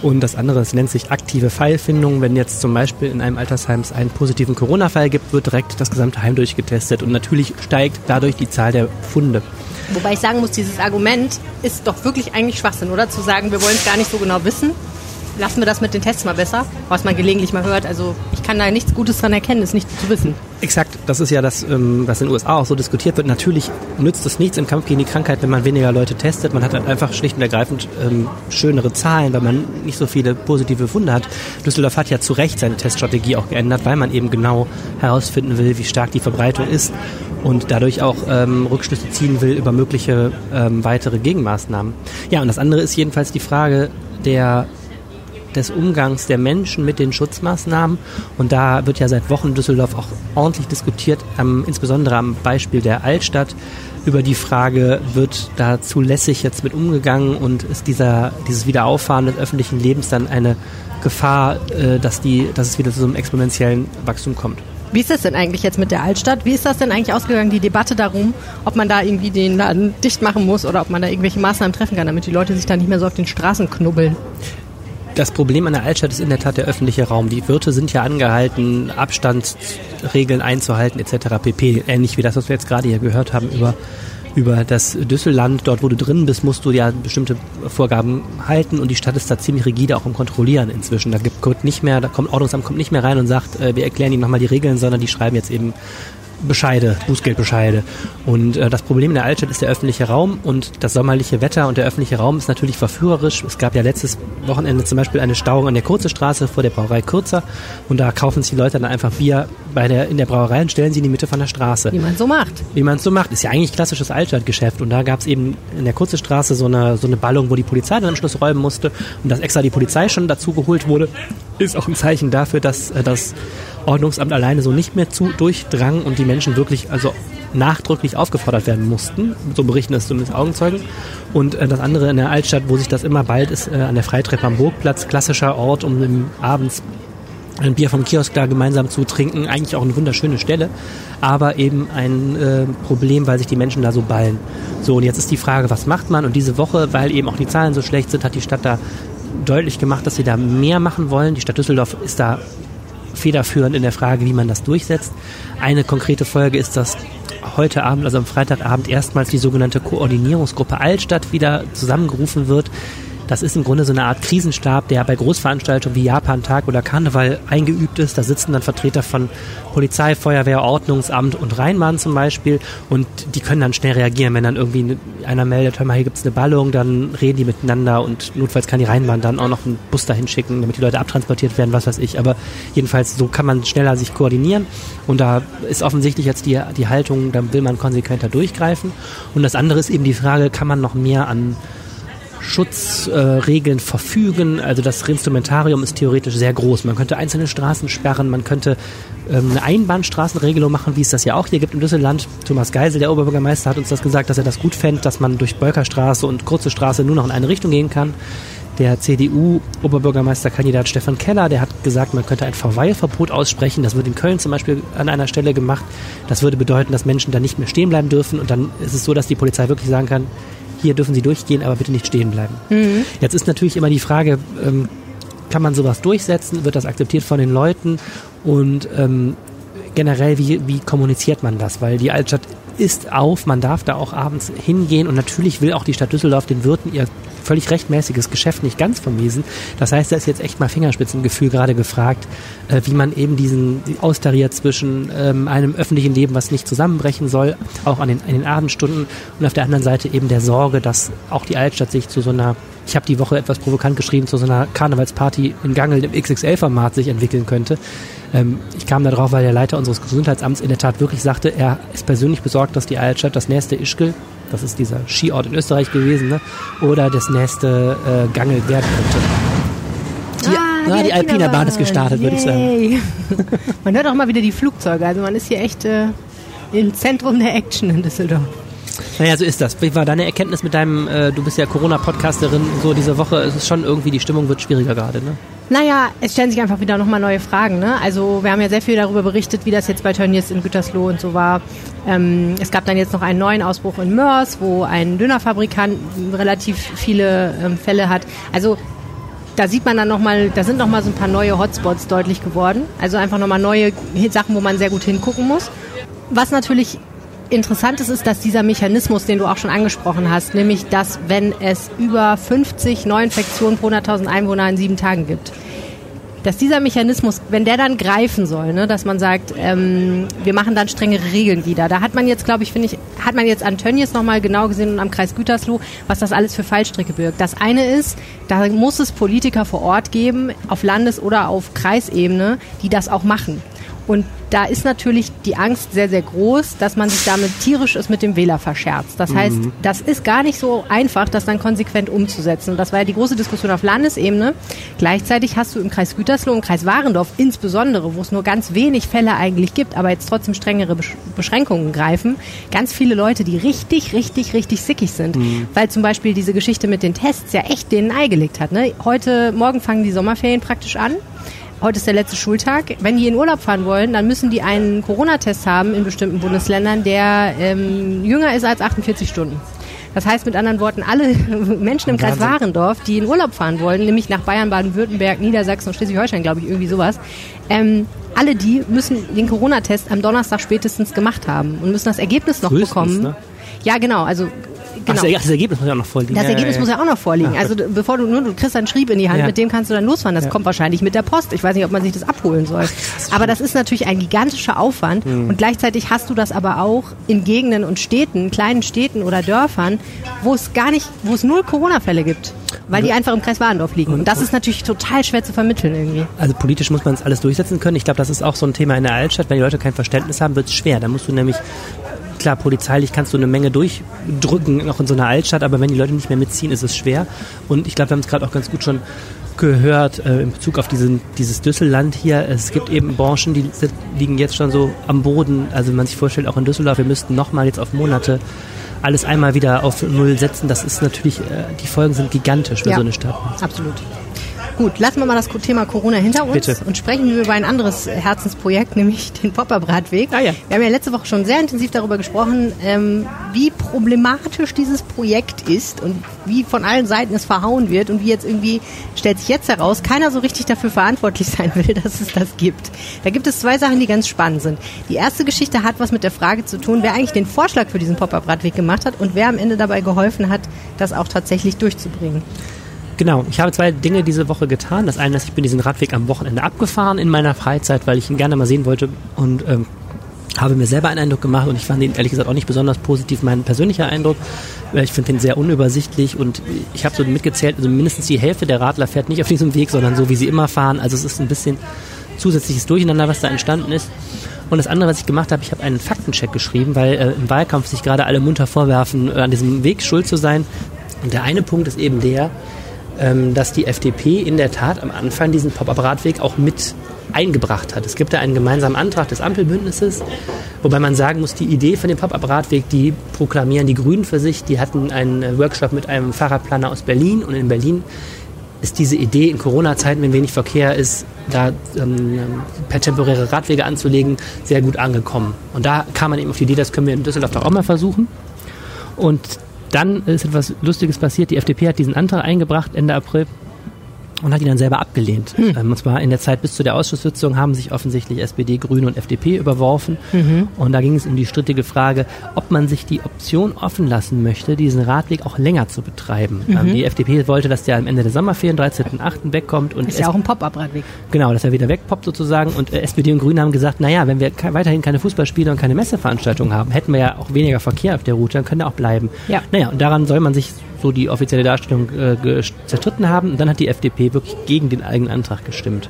Und das andere, das nennt sich aktive Pfeilfindung. Wenn jetzt zum Beispiel in einem Altersheim es einen positiven Corona-Fall gibt, wird direkt das gesamte Heim durchgetestet. Und natürlich steigt dadurch die Zahl der Funde. Wobei ich sagen muss, dieses Argument ist doch wirklich eigentlich Schwachsinn, oder? Zu sagen, wir wollen es gar nicht so genau wissen lassen wir das mit den Tests mal besser, was man gelegentlich mal hört. Also ich kann da nichts Gutes dran erkennen, ist nicht zu wissen. Exakt, das ist ja das, ähm, was in den USA auch so diskutiert wird. Natürlich nützt es nichts im Kampf gegen die Krankheit, wenn man weniger Leute testet. Man hat halt einfach schlicht und ergreifend ähm, schönere Zahlen, weil man nicht so viele positive Funde hat. Düsseldorf hat ja zu Recht seine Teststrategie auch geändert, weil man eben genau herausfinden will, wie stark die Verbreitung ist und dadurch auch ähm, Rückschlüsse ziehen will über mögliche ähm, weitere Gegenmaßnahmen. Ja, und das andere ist jedenfalls die Frage der des Umgangs der Menschen mit den Schutzmaßnahmen. Und da wird ja seit Wochen Düsseldorf auch ordentlich diskutiert, ähm, insbesondere am Beispiel der Altstadt, über die Frage, wird da zulässig jetzt mit umgegangen und ist dieser, dieses Wiederauffahren des öffentlichen Lebens dann eine Gefahr, äh, dass, die, dass es wieder zu so einem exponentiellen Wachstum kommt? Wie ist das denn eigentlich jetzt mit der Altstadt? Wie ist das denn eigentlich ausgegangen, die Debatte darum, ob man da irgendwie den Laden dicht machen muss oder ob man da irgendwelche Maßnahmen treffen kann, damit die Leute sich da nicht mehr so auf den Straßen knubbeln? Das Problem an der Altstadt ist in der Tat der öffentliche Raum. Die Wirte sind ja angehalten, Abstandsregeln einzuhalten etc. pp. Ähnlich wie das, was wir jetzt gerade hier gehört haben über über das Düsselland, dort wo du drin bist, musst du ja bestimmte Vorgaben halten und die Stadt ist da ziemlich rigide auch im Kontrollieren inzwischen. Da gibt nicht mehr, da kommt Ordnungsamt kommt nicht mehr rein und sagt, äh, wir erklären Ihnen nochmal die Regeln, sondern die schreiben jetzt eben Bescheide, Bußgeldbescheide. Und äh, das Problem in der Altstadt ist der öffentliche Raum und das sommerliche Wetter und der öffentliche Raum ist natürlich verführerisch. Es gab ja letztes Wochenende zum Beispiel eine Stauung an der Kurze Straße vor der Brauerei Kürzer und da kaufen sich die Leute dann einfach Bier bei der, in der Brauerei und stellen sie in die Mitte von der Straße. Wie man so macht. Wie man es so macht. Ist ja eigentlich klassisches Altstadtgeschäft und da gab es eben in der Kurze Straße so eine, so eine Ballung, wo die Polizei dann am Schluss räumen musste und dass extra die Polizei schon dazu geholt wurde, ist auch ein Zeichen dafür, dass äh, das Ordnungsamt alleine so nicht mehr zu durchdrang und die Menschen wirklich also nachdrücklich aufgefordert werden mussten. So berichten es zumindest Augenzeugen. Und äh, das andere in der Altstadt, wo sich das immer bald ist, äh, an der Freitreppe am Burgplatz, klassischer Ort, um im abends ein Bier vom Kiosk da gemeinsam zu trinken, eigentlich auch eine wunderschöne Stelle, aber eben ein äh, Problem, weil sich die Menschen da so ballen. So, und jetzt ist die Frage, was macht man? Und diese Woche, weil eben auch die Zahlen so schlecht sind, hat die Stadt da deutlich gemacht, dass sie da mehr machen wollen. Die Stadt Düsseldorf ist da federführend in der Frage, wie man das durchsetzt. Eine konkrete Folge ist, dass heute Abend, also am Freitagabend, erstmals die sogenannte Koordinierungsgruppe Altstadt wieder zusammengerufen wird. Das ist im Grunde so eine Art Krisenstab, der bei Großveranstaltungen wie Japan-Tag oder Karneval eingeübt ist. Da sitzen dann Vertreter von Polizei, Feuerwehr, Ordnungsamt und Rheinbahn zum Beispiel und die können dann schnell reagieren, wenn dann irgendwie einer meldet, hör mal, hier gibt's eine Ballung, dann reden die miteinander und notfalls kann die Rheinbahn dann auch noch einen Bus dahin schicken, damit die Leute abtransportiert werden, was weiß ich. Aber jedenfalls so kann man schneller sich koordinieren und da ist offensichtlich jetzt die, die Haltung, da will man konsequenter durchgreifen. Und das andere ist eben die Frage, kann man noch mehr an Schutzregeln äh, verfügen. Also das Instrumentarium ist theoretisch sehr groß. Man könnte einzelne Straßen sperren, man könnte ähm, eine Einbahnstraßenregelung machen, wie es das ja auch hier gibt im Düsseldland. Thomas Geisel, der Oberbürgermeister, hat uns das gesagt, dass er das gut fände, dass man durch Bölkerstraße und Kurze Straße nur noch in eine Richtung gehen kann. Der CDU-Oberbürgermeisterkandidat Stefan Keller, der hat gesagt, man könnte ein Verweilverbot aussprechen. Das wird in Köln zum Beispiel an einer Stelle gemacht. Das würde bedeuten, dass Menschen da nicht mehr stehen bleiben dürfen. Und dann ist es so, dass die Polizei wirklich sagen kann, hier dürfen Sie durchgehen, aber bitte nicht stehen bleiben. Mhm. Jetzt ist natürlich immer die Frage, ähm, kann man sowas durchsetzen? Wird das akzeptiert von den Leuten? Und ähm, generell, wie, wie kommuniziert man das? Weil die Altstadt ist auf, man darf da auch abends hingehen und natürlich will auch die Stadt Düsseldorf den Wirten ihr völlig rechtmäßiges Geschäft nicht ganz vermiesen. Das heißt, da ist jetzt echt mal Fingerspitzengefühl gerade gefragt, äh, wie man eben diesen austariert zwischen ähm, einem öffentlichen Leben, was nicht zusammenbrechen soll, auch an den, an den Abendstunden und auf der anderen Seite eben der Sorge, dass auch die Altstadt sich zu so einer ich habe die Woche etwas provokant geschrieben, zu so einer Karnevalsparty in Gangel im XXL-Format sich entwickeln könnte. Ähm, ich kam da drauf, weil der Leiter unseres Gesundheitsamts in der Tat wirklich sagte, er ist persönlich besorgt, dass die Altstadt das nächste Ischgl das ist dieser Skiort in Österreich gewesen, ne? oder das nächste äh, Gangel werden könnte. Die, ah, die, die Alpina Bahn ist gestartet, würde ich sagen. man hört auch mal wieder die Flugzeuge. Also man ist hier echt äh, im Zentrum der Action in Düsseldorf. Naja, so ist das. Wie war deine Erkenntnis mit deinem, äh, du bist ja Corona-Podcasterin, so diese Woche, es ist schon irgendwie, die Stimmung wird schwieriger gerade, ne? Naja, es stellen sich einfach wieder nochmal neue Fragen. Ne? Also wir haben ja sehr viel darüber berichtet, wie das jetzt bei Tönnies in Gütersloh und so war. Ähm, es gab dann jetzt noch einen neuen Ausbruch in Mörs, wo ein Dönerfabrikant relativ viele ähm, Fälle hat. Also da sieht man dann nochmal, da sind nochmal so ein paar neue Hotspots deutlich geworden. Also einfach nochmal neue Sachen, wo man sehr gut hingucken muss. Was natürlich interessant ist, ist, dass dieser Mechanismus, den du auch schon angesprochen hast, nämlich, dass wenn es über 50 Neuinfektionen pro 100.000 Einwohner in sieben Tagen gibt, dass dieser Mechanismus, wenn der dann greifen soll, ne, dass man sagt, ähm, wir machen dann strengere Regeln wieder. Da hat man jetzt, glaube ich, finde ich, hat man jetzt an Tönnies nochmal genau gesehen und am Kreis Gütersloh, was das alles für Fallstricke birgt. Das eine ist, da muss es Politiker vor Ort geben, auf Landes- oder auf Kreisebene, die das auch machen. Und da ist natürlich die Angst sehr, sehr groß, dass man sich damit tierisch ist mit dem Wähler verscherzt. Das heißt, mhm. das ist gar nicht so einfach, das dann konsequent umzusetzen. Und das war ja die große Diskussion auf Landesebene. Gleichzeitig hast du im Kreis Gütersloh, im Kreis Warendorf insbesondere, wo es nur ganz wenig Fälle eigentlich gibt, aber jetzt trotzdem strengere Beschränkungen greifen, ganz viele Leute, die richtig, richtig, richtig sickig sind. Mhm. Weil zum Beispiel diese Geschichte mit den Tests ja echt denen eigelegt hat. Ne? Heute, morgen fangen die Sommerferien praktisch an heute ist der letzte Schultag. Wenn die in Urlaub fahren wollen, dann müssen die einen Corona-Test haben in bestimmten Bundesländern, der ähm, jünger ist als 48 Stunden. Das heißt mit anderen Worten, alle Menschen im Kreis Warendorf, die in Urlaub fahren wollen, nämlich nach Bayern, Baden-Württemberg, Niedersachsen und Schleswig-Holstein, glaube ich, irgendwie sowas, ähm, alle die müssen den Corona-Test am Donnerstag spätestens gemacht haben und müssen das Ergebnis noch Frühestens, bekommen. Ne? Ja, genau. Also genau. Ach, das Ergebnis muss ja auch noch vorliegen. Das Ja, Ergebnis ja, muss ja auch noch vorliegen. Also bevor du nur du kriegst einen Schrieb in die Hand, Ja. mit dem kannst du dann losfahren. Das Ja. kommt wahrscheinlich mit der Post. Ich weiß nicht, ob man sich das abholen soll. aber das ist natürlich ein gigantischer Aufwand Mhm. und gleichzeitig hast du das aber auch in Gegenden und Städten, kleinen Städten oder Dörfern, wo es gar nicht, wo es null Corona-Fälle gibt, weil die einfach im Kreis Warendorf liegen. Und das ist natürlich total schwer zu vermitteln irgendwie. Also politisch muss man es alles durchsetzen können. Ich glaube, das ist auch so ein Thema in der Altstadt. Wenn die Leute kein Verständnis haben, wird es schwer. Da musst du nämlich, klar, polizeilich kannst du eine Menge durchdrücken, auch in so einer Altstadt, aber wenn die Leute nicht mehr mitziehen, ist es schwer. Und ich glaube, wir haben es gerade auch ganz gut schon gehört äh, in Bezug auf diesen, dieses Düsselland hier. Es gibt eben Branchen, die sind, liegen jetzt schon so am Boden. Also wenn man sich vorstellt, auch in Düsseldorf, wir müssten nochmal jetzt auf Monate alles einmal wieder auf Null setzen. Das ist natürlich, äh, die Folgen sind gigantisch für Ja. so eine Stadt. Absolut. Gut, lassen wir mal das Thema Corona hinter uns Bitte. und sprechen wir über ein anderes Herzensprojekt, nämlich den Pop-Up-Radweg. Ah ja. Wir haben ja letzte Woche schon sehr intensiv darüber gesprochen, ähm, wie problematisch dieses Projekt ist und wie von allen Seiten es verhauen wird und wie jetzt irgendwie, stellt sich jetzt heraus, keiner so richtig dafür verantwortlich sein will, dass es das gibt. Da gibt es zwei Sachen, die ganz spannend sind. Die erste Geschichte hat was mit der Frage zu tun, wer eigentlich den Vorschlag für diesen Pop-Up-Radweg gemacht hat und wer am Ende dabei geholfen hat, das auch tatsächlich durchzubringen. Genau, ich habe zwei Dinge diese Woche getan. Das eine ist, ich bin diesen Radweg am Wochenende abgefahren in meiner Freizeit, weil ich ihn gerne mal sehen wollte und ähm, habe mir selber einen Eindruck gemacht und ich fand ihn ehrlich gesagt auch nicht besonders positiv, mein persönlicher Eindruck. Äh, Ich finde den sehr unübersichtlich und ich habe so mitgezählt, also mindestens die Hälfte der Radler fährt nicht auf diesem Weg, sondern so wie sie immer fahren. Also es ist ein bisschen zusätzliches Durcheinander, was da entstanden ist. Und das andere, was ich gemacht habe, ich habe einen Faktencheck geschrieben, weil äh, im Wahlkampf sich gerade alle munter vorwerfen, äh, an diesem Weg schuld zu sein. Und der eine Punkt ist eben der, dass die FDP in der Tat am Anfang diesen Pop-up-Radweg auch mit eingebracht hat. Es gibt da einen gemeinsamen Antrag des Ampelbündnisses, wobei man sagen muss, die Idee von dem Pop-up-Radweg, die proklamieren die Grünen für sich. Die hatten einen äh, Workshop mit einem Fahrradplaner aus Berlin und in Berlin ist diese Idee in Corona-Zeiten, wenn wenig Verkehr ist, da ähm, per temporäre Radwege anzulegen, sehr gut angekommen. Und da kam man eben auf die Idee, das können wir in Düsseldorf doch auch mal versuchen. Und dann ist etwas Lustiges passiert. Die FDP hat diesen Antrag eingebracht Ende April und hat ihn dann selber abgelehnt. Ähm, und zwar in der Zeit bis zu der Ausschusssitzung haben sich offensichtlich SPD, Grüne und FDP überworfen. Und da ging es um die strittige Frage, ob man sich die Option offen lassen möchte, diesen Radweg auch länger zu betreiben. Ähm, die FDP wollte, dass der am Ende der Sommerferien, 13.8. wegkommt. Und Ist ja auch ein Pop-Up-Radweg. Genau, dass er wieder wegpoppt sozusagen. Und äh, SPD und Grüne haben gesagt, naja, wenn wir ke weiterhin keine Fußballspiele und keine Messeveranstaltungen haben, hätten wir ja auch weniger Verkehr auf der Route, dann könnte er auch bleiben. Ja. Naja, und daran soll man sich so die offizielle Darstellung äh, zerstritten haben. Und dann hat die FDP wirklich gegen den eigenen Antrag gestimmt.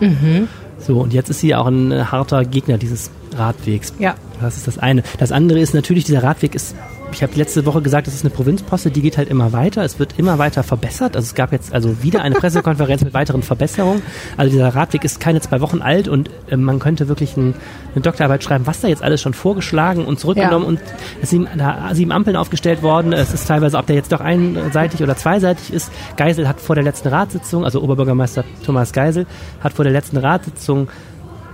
So, und jetzt ist sie auch ein harter Gegner dieses Radwegs. Ja. Das ist das eine. Das andere ist natürlich, dieser Radweg ist, ich habe letzte Woche gesagt, das ist eine Provinzposte, die geht halt immer weiter. Es wird immer weiter verbessert. Also es gab jetzt also wieder eine Pressekonferenz mit weiteren Verbesserungen. Also dieser Radweg ist keine zwei Wochen alt und äh, man könnte wirklich ein, eine Doktorarbeit schreiben, was da jetzt alles schon vorgeschlagen und zurückgenommen Ja. und es sind da sieben Ampeln aufgestellt worden. Es ist teilweise, ob der jetzt doch einseitig oder zweiseitig ist. Geisel hat vor der letzten Ratssitzung, also Oberbürgermeister Thomas Geisel, hat vor der letzten Ratssitzung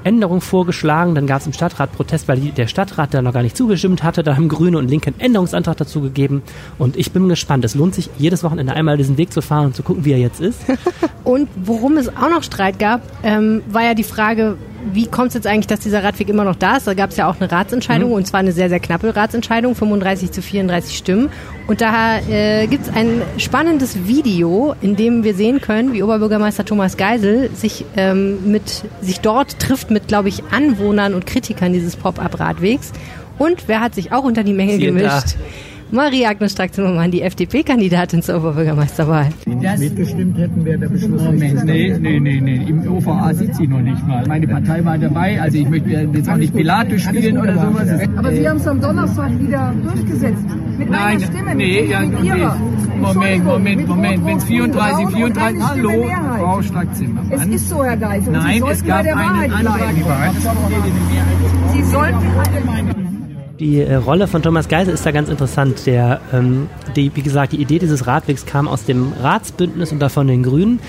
Änderung vorgeschlagen. Dann gab es im Stadtrat Protest, weil die, der Stadtrat da noch gar nicht zugestimmt hatte. Da haben Grüne und Linke einen Änderungsantrag dazu gegeben. Und ich bin gespannt. Es lohnt sich, jedes Wochenende einmal diesen Weg zu fahren und zu gucken, wie er jetzt ist. Und worum es auch noch Streit gab, ähm, war ja die Frage, wie kommt es jetzt eigentlich, dass dieser Radweg immer noch da ist? Da gab es ja auch eine Ratsentscheidung und zwar eine sehr, sehr knappe Ratsentscheidung, 35 zu 34 Stimmen. Und da äh, gibt es ein spannendes Video, in dem wir sehen können, wie Oberbürgermeister Thomas Geisel sich ähm, mit sich dort trifft mit, glaube ich, Anwohnern und Kritikern dieses Pop-up-Radwegs. Und wer hat sich auch unter die Menge Siehe da. Gemischt? Marie-Agnes Strack-Zimmermann, die FDP-Kandidatin zur Oberbürgermeisterwahl. nicht mitgestimmt hätten, wäre der Beschluss nicht Moment, nee, nee, nee, nee. Im OVA sitzt sie noch nicht mal. Meine Partei war dabei, also ich möchte jetzt auch nicht Pilatus spielen oder sowas. Aber Sie haben es am Donnerstag wieder durchgesetzt. Mit Nein, einer Stimme, nee, mit ja. Moment, Moment, Moment. Wenn es Rot-Rot-Grün 34, und 34, keine hallo. Frau Strack-Zimmermann. Es ist so, Herr Geisel. Nein, es gab einen Wahrheit Antrag. Sie sollten Die äh, Rolle von Thomas Geisel ist da ganz interessant. Der, ähm, die, wie gesagt, die Idee dieses Radwegs kam aus dem Ratsbündnis und davon den Grünen.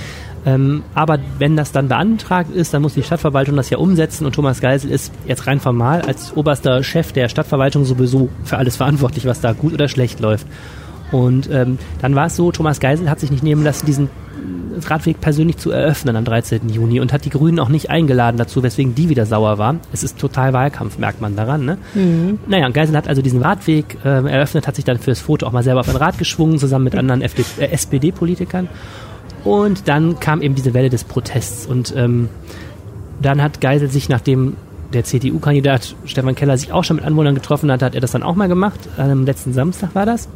Ähm, aber wenn das dann beantragt ist, dann muss die Stadtverwaltung das ja umsetzen und Thomas Geisel ist jetzt rein formal als oberster Chef der Stadtverwaltung sowieso für alles verantwortlich, was da gut oder schlecht läuft. Und ähm, dann war es so, Thomas Geisel hat sich nicht nehmen lassen, diesen Radweg persönlich zu eröffnen am 13. Juni und hat die Grünen auch nicht eingeladen dazu, weswegen die wieder sauer waren. Es ist total Wahlkampf, merkt man daran. Ne? Mhm. Naja, Geisel hat also diesen Radweg äh, eröffnet, hat sich dann für das Foto auch mal selber auf ein Rad geschwungen, zusammen mit anderen äh, SPD-Politikern. Und dann kam eben diese Welle des Protests und ähm, dann hat Geisel sich, nachdem der CDU-Kandidat Stefan Keller sich auch schon mit Anwohnern getroffen hat, hat er das dann auch mal gemacht. Am letzten Samstag war das.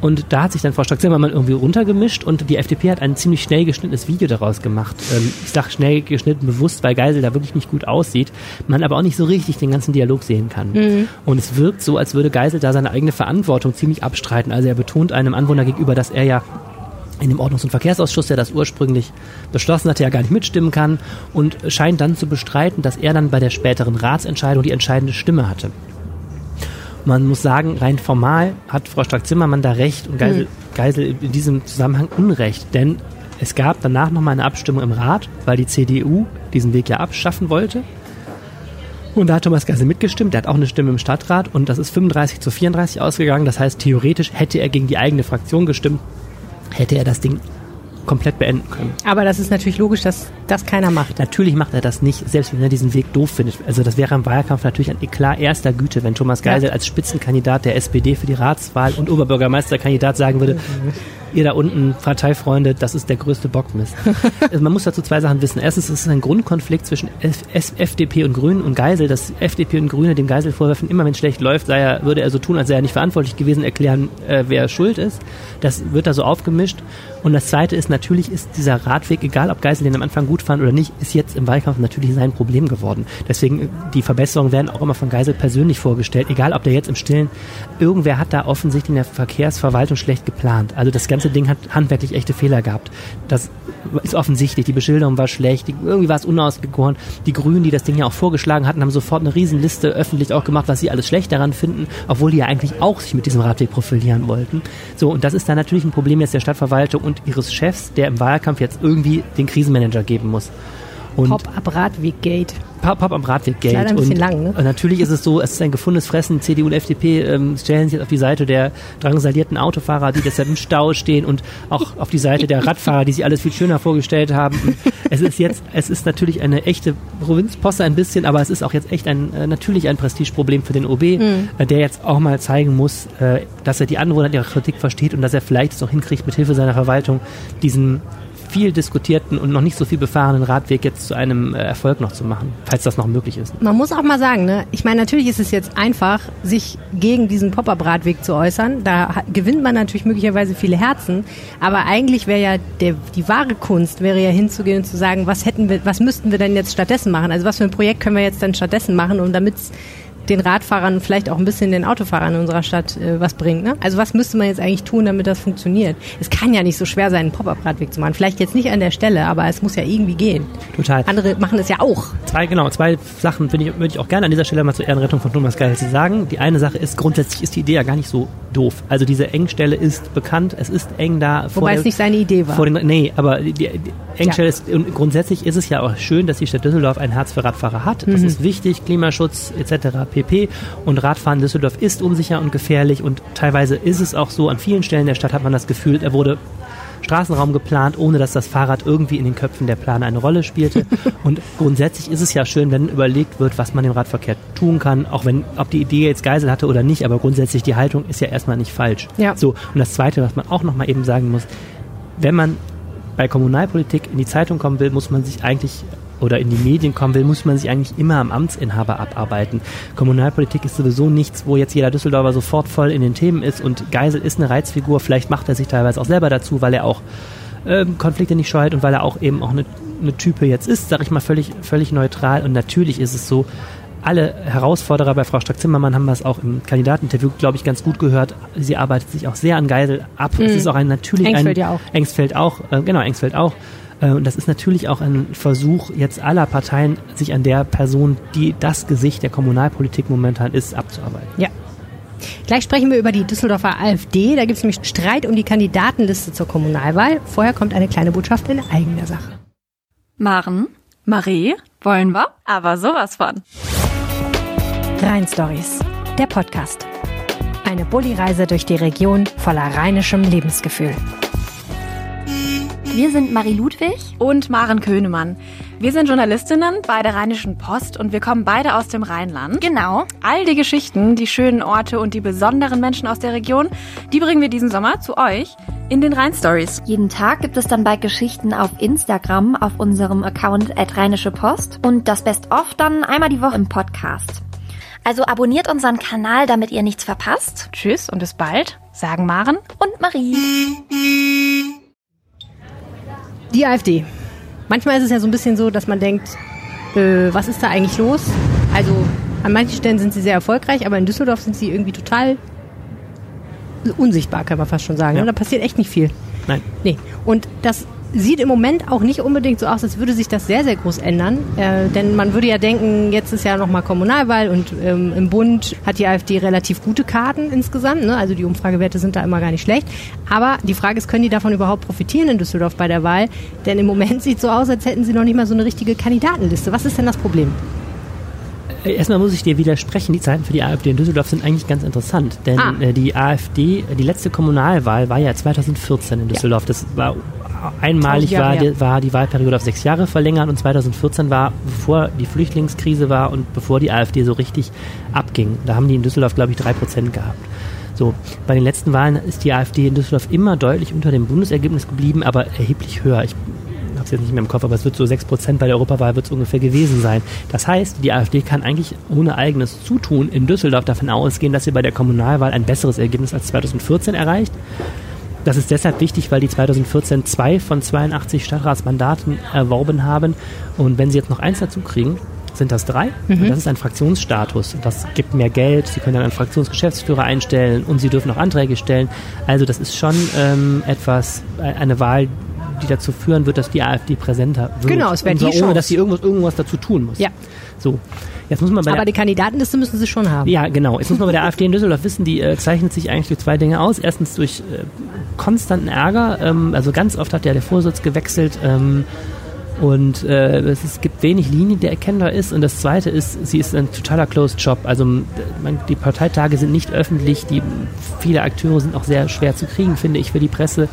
Und da hat sich dann Frau Stock-Zimmermann irgendwie runtergemischt und die FDP hat ein ziemlich schnell geschnittenes Video daraus gemacht. Ähm, ich sage schnell geschnitten bewusst, weil Geisel da wirklich nicht gut aussieht, man aber auch nicht so richtig den ganzen Dialog sehen kann. Mhm. Und es wirkt so, als würde Geisel da seine eigene Verantwortung ziemlich abstreiten. Also er betont einem Anwohner gegenüber, dass er ja in dem Ordnungs- und Verkehrsausschuss, der das ursprünglich beschlossen hatte, ja gar nicht mitstimmen kann und scheint dann zu bestreiten, dass er dann bei der späteren Ratsentscheidung die entscheidende Stimme hatte. Man muss sagen, rein formal hat Frau Strack-Zimmermann da recht und Geisel, mhm. Geisel in diesem Zusammenhang Unrecht, denn es gab danach nochmal eine Abstimmung im Rat, weil die CDU diesen Weg ja abschaffen wollte. Und da hat Thomas Geisel mitgestimmt, der hat auch eine Stimme im Stadtrat und das ist 35 zu 34 ausgegangen. Das heißt, theoretisch hätte er gegen die eigene Fraktion gestimmt, hätte er das Ding komplett beenden können. Aber das ist natürlich logisch, dass das keiner macht. Natürlich macht er das nicht, selbst wenn er diesen Weg doof findet. Also das wäre im Wahlkampf natürlich ein Eklat erster Güte, wenn Thomas Geisel ja. als Spitzenkandidat der SPD für die Ratswahl und Oberbürgermeisterkandidat sagen würde, ihr da unten, Parteifreunde, das ist der größte Bockmist. also man muss dazu zwei Sachen wissen. Erstens, es ist ein Grundkonflikt zwischen F FDP und Grünen und Geisel, dass FDP und Grüne dem Geisel vorwerfen, immer wenn es schlecht läuft, sei er, würde er so tun, als sei er nicht verantwortlich gewesen, erklären, äh, wer schuld ist. Das wird da so aufgemischt. Und das Zweite ist, natürlich ist dieser Radweg, egal ob Geisel den am Anfang gut fand oder nicht, ist jetzt im Wahlkampf natürlich sein Problem geworden. Deswegen, die Verbesserungen werden auch immer von Geisel persönlich vorgestellt, egal ob der jetzt im Stillen, irgendwer hat da offensichtlich in der Verkehrsverwaltung schlecht geplant. Also das ganze Ding hat handwerklich echte Fehler gehabt. Das ist offensichtlich. Die Beschilderung war schlecht, irgendwie war es unausgegoren. Die Grünen, die das Ding ja auch vorgeschlagen hatten, haben sofort eine Riesenliste öffentlich auch gemacht, was sie alles schlecht daran finden, obwohl die ja eigentlich auch sich mit diesem Radweg profilieren wollten. So, und das ist dann natürlich ein Problem jetzt der Stadtverwaltung und ihres Chefs, der im Wahlkampf jetzt irgendwie den Krisenmanager geben muss. Pop-up-Radweg-Gate. Pop am Radweg Geld. Leider ein bisschen und, lang, ne? natürlich ist es so, es ist ein gefundenes Fressen. CDU und FDP ähm, stellen sich jetzt auf die Seite der drangsalierten Autofahrer, die deshalb im Stau stehen und auch auf die Seite der Radfahrer, die sich alles viel schöner vorgestellt haben. Und es ist jetzt, es ist natürlich eine echte Provinzposse ein bisschen, aber es ist auch jetzt echt ein, äh, natürlich ein Prestigeproblem für den OB, mhm. äh, der jetzt auch mal zeigen muss, äh, dass er die Anwohner ihrer Kritik versteht und dass er vielleicht es auch hinkriegt, mit Hilfe seiner Verwaltung diesen viel diskutierten und noch nicht so viel befahrenen Radweg jetzt zu einem äh, Erfolg noch zu machen, falls das noch möglich ist. Man muss auch mal sagen, ne? ich meine, natürlich ist es jetzt einfach, sich gegen diesen Pop-up-Radweg zu äußern. Da gewinnt man natürlich möglicherweise viele Herzen, aber eigentlich wäre ja der, die wahre Kunst, wäre ja hinzugehen und zu sagen, was hätten wir, was müssten wir denn jetzt stattdessen machen? Also was für ein Projekt können wir jetzt dann stattdessen machen, um damit den Radfahrern, vielleicht auch ein bisschen den Autofahrern in unserer Stadt äh, was bringt. Ne? Also was müsste man jetzt eigentlich tun, damit das funktioniert? Es kann ja nicht so schwer sein, einen Pop-up-Radweg zu machen. Vielleicht jetzt nicht an der Stelle, aber es muss ja irgendwie gehen. Total. Andere machen es ja auch. Zwei, genau, zwei Sachen würde ich, ich auch gerne an dieser Stelle mal zur Ehrenrettung von Thomas Geil sagen. Die eine Sache ist, grundsätzlich ist die Idee ja gar nicht so doof. Also diese Engstelle ist bekannt, es ist eng da. Wobei es nicht seine Idee war. Vor den, nee, aber die, die Engstelle ja. ist, und grundsätzlich ist es ja auch schön, dass die Stadt Düsseldorf ein Herz für Radfahrer hat. Das mhm. ist wichtig, Klimaschutz etc. pp. Und Radfahren in Düsseldorf ist unsicher und gefährlich und teilweise ist es auch so, an vielen Stellen der Stadt hat man das Gefühl, er wurde Straßenraum geplant, ohne dass das Fahrrad irgendwie in den Köpfen der Planer eine Rolle spielte. Und grundsätzlich ist es ja schön, wenn überlegt wird, was man im Radverkehr tun kann, auch wenn, ob die Idee jetzt Geisel hatte oder nicht, aber grundsätzlich die Haltung ist ja erstmal nicht falsch. Ja. So. Und das Zweite, was man auch nochmal eben sagen muss, wenn man bei Kommunalpolitik in die Zeitung kommen will, muss man sich eigentlich oder in die Medien kommen will, muss man sich eigentlich immer am Amtsinhaber abarbeiten. Kommunalpolitik ist sowieso nichts, wo jetzt jeder Düsseldorfer sofort voll in den Themen ist und Geisel ist eine Reizfigur, vielleicht macht er sich teilweise auch selber dazu, weil er auch ähm, Konflikte nicht scheut und weil er auch eben auch eine, eine Type jetzt ist, sag ich mal, völlig, völlig neutral und natürlich ist es so, alle Herausforderer bei Frau Strack-Zimmermann haben das auch im Kandidateninterview, glaube ich, ganz gut gehört. Sie arbeitet sich auch sehr an Geisel ab. Mhm. Es ist auch ein natürlich Engsfeld ein ja auch. Engsfeld auch, äh, genau, Engsfeld auch. Äh, und das ist natürlich auch ein Versuch jetzt aller Parteien, sich an der Person, die das Gesicht der Kommunalpolitik momentan ist, abzuarbeiten. Ja. Gleich sprechen wir über die Düsseldorfer AfD. Da gibt es nämlich Streit um die Kandidatenliste zur Kommunalwahl. Vorher kommt eine kleine Botschaft in eigener Sache. Maren, Marie, wollen wir? Aber sowas von. Rhein Stories, der Podcast. Eine Bulli-Reise durch die Region voller rheinischem Lebensgefühl. Wir sind Marie Ludwig und Maren Könemann. Wir sind Journalistinnen bei der Rheinischen Post und wir kommen beide aus dem Rheinland. Genau. All die Geschichten, die schönen Orte und die besonderen Menschen aus der Region, die bringen wir diesen Sommer zu euch in den Rhein-Stories. Jeden Tag gibt es dann bei Geschichten auf Instagram auf unserem Account at Rheinische Post und das Best-of dann einmal die Woche im Podcast. Also abonniert unseren Kanal, damit ihr nichts verpasst. Tschüss und bis bald, sagen Maren und Marie. Die AfD. Manchmal ist es ja so ein bisschen so, dass man denkt, äh, was ist da eigentlich los? Also an manchen Stellen sind sie sehr erfolgreich, aber in Düsseldorf sind sie irgendwie total unsichtbar, kann man fast schon sagen. Ja. Da passiert echt nicht viel. Nein. Nee. Und das sieht im Moment auch nicht unbedingt so aus, als würde sich das sehr, sehr groß ändern. Äh, denn man würde ja denken, jetzt ist ja nochmal Kommunalwahl und ähm, im Bund hat die AfD relativ gute Karten insgesamt. Ne? Also die Umfragewerte sind da immer gar nicht schlecht. Aber die Frage ist, können die davon überhaupt profitieren in Düsseldorf bei der Wahl? Denn im Moment sieht es so aus, als hätten sie noch nicht mal so eine richtige Kandidatenliste. Was ist denn das Problem? Äh, erstmal muss ich dir widersprechen, die Zeiten für die AfD in Düsseldorf sind eigentlich ganz interessant. Denn ah. Äh, die AfD, die letzte Kommunalwahl war ja 2014 in Düsseldorf. Ja. Das war einmalig war die, war die Wahlperiode auf sechs Jahre verlängert und 2014 war, bevor die Flüchtlingskrise war und bevor die AfD so richtig abging. Da haben die in Düsseldorf, glaube ich, drei Prozent gehabt. So, bei den letzten Wahlen ist die AfD in Düsseldorf immer deutlich unter dem Bundesergebnis geblieben, aber erheblich höher. Ich habe es jetzt nicht mehr im Kopf, aber es wird so 6% bei der Europawahl wird es ungefähr gewesen sein. Das heißt, die AfD kann eigentlich ohne eigenes Zutun in Düsseldorf davon ausgehen, dass sie bei der Kommunalwahl ein besseres Ergebnis als 2014 erreicht. Das ist deshalb wichtig, weil die 2014 zwei von 82 Stadtratsmandaten erworben haben. Und wenn sie jetzt noch eins dazu kriegen, sind das drei. Mhm. das ist ein Fraktionsstatus. Das gibt mehr Geld. Sie können dann einen Fraktionsgeschäftsführer einstellen und sie dürfen auch Anträge stellen. Also das ist schon ähm, etwas, äh, eine Wahl, die dazu führen wird, dass die AfD präsenter wird. Genau, es wäre die Chance. Ohne, dass sie irgendwas, irgendwas dazu tun muss. Ja. So. Jetzt muss man bei Aber die Kandidatenliste müssen sie schon haben. Ja, genau. Jetzt muss man bei der AfD in Düsseldorf wissen, die äh, zeichnet sich eigentlich durch zwei Dinge aus. Erstens durch äh, konstanten Ärger. Ähm, also ganz oft hat ja der Vorsitz gewechselt. Ähm, und äh, es, es, gibt wenig Linie, die erkennbar ist. Und das Zweite ist, sie ist ein totaler Closed Shop. Also man, die Parteitage sind nicht öffentlich. Die, viele Akteure sind auch sehr schwer zu kriegen, finde ich, für die Presse.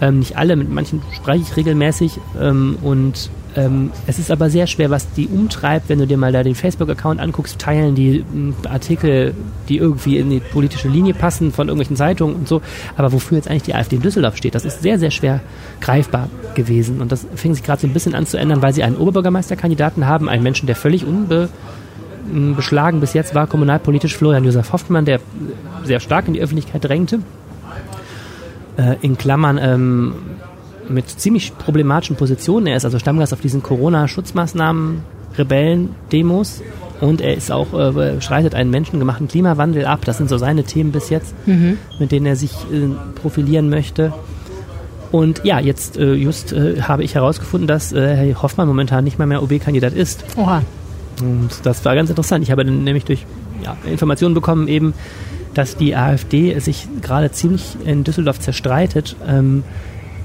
Ähm, nicht alle, mit manchen spreche ich regelmäßig. Ähm, und ähm, es ist aber sehr schwer, was die umtreibt, wenn du dir mal da den Facebook-Account anguckst, teilen die m, hm, Artikel, die irgendwie in die politische Linie passen von irgendwelchen Zeitungen und so. Aber wofür jetzt eigentlich die AfD in Düsseldorf steht, das ist sehr, sehr schwer greifbar gewesen. Und das fing sich gerade so ein bisschen an zu ändern, weil sie einen Oberbürgermeisterkandidaten haben, einen Menschen, der völlig unbeschlagen hm, bis jetzt war, kommunalpolitisch Florian Josef Hoffmann, der sehr stark in die Öffentlichkeit drängte. Äh, in Klammern ähm, mit ziemlich problematischen Positionen. Er ist also Stammgast auf diesen Corona-Schutzmaßnahmen, Rebellen-Demos und er ist auch, äh, schreitet einen menschengemachten Klimawandel ab. Das sind so seine Themen bis jetzt, mhm. mit denen er sich äh, profilieren möchte. Und ja, jetzt äh, just äh, habe ich herausgefunden, dass äh, Herr Hoffmann momentan nicht mal mehr OB-Kandidat ist. Oha. Und das war ganz interessant. Ich habe nämlich durch ja, Informationen bekommen, eben, dass die AfD sich gerade ziemlich in Düsseldorf zerstreitet. Ähm,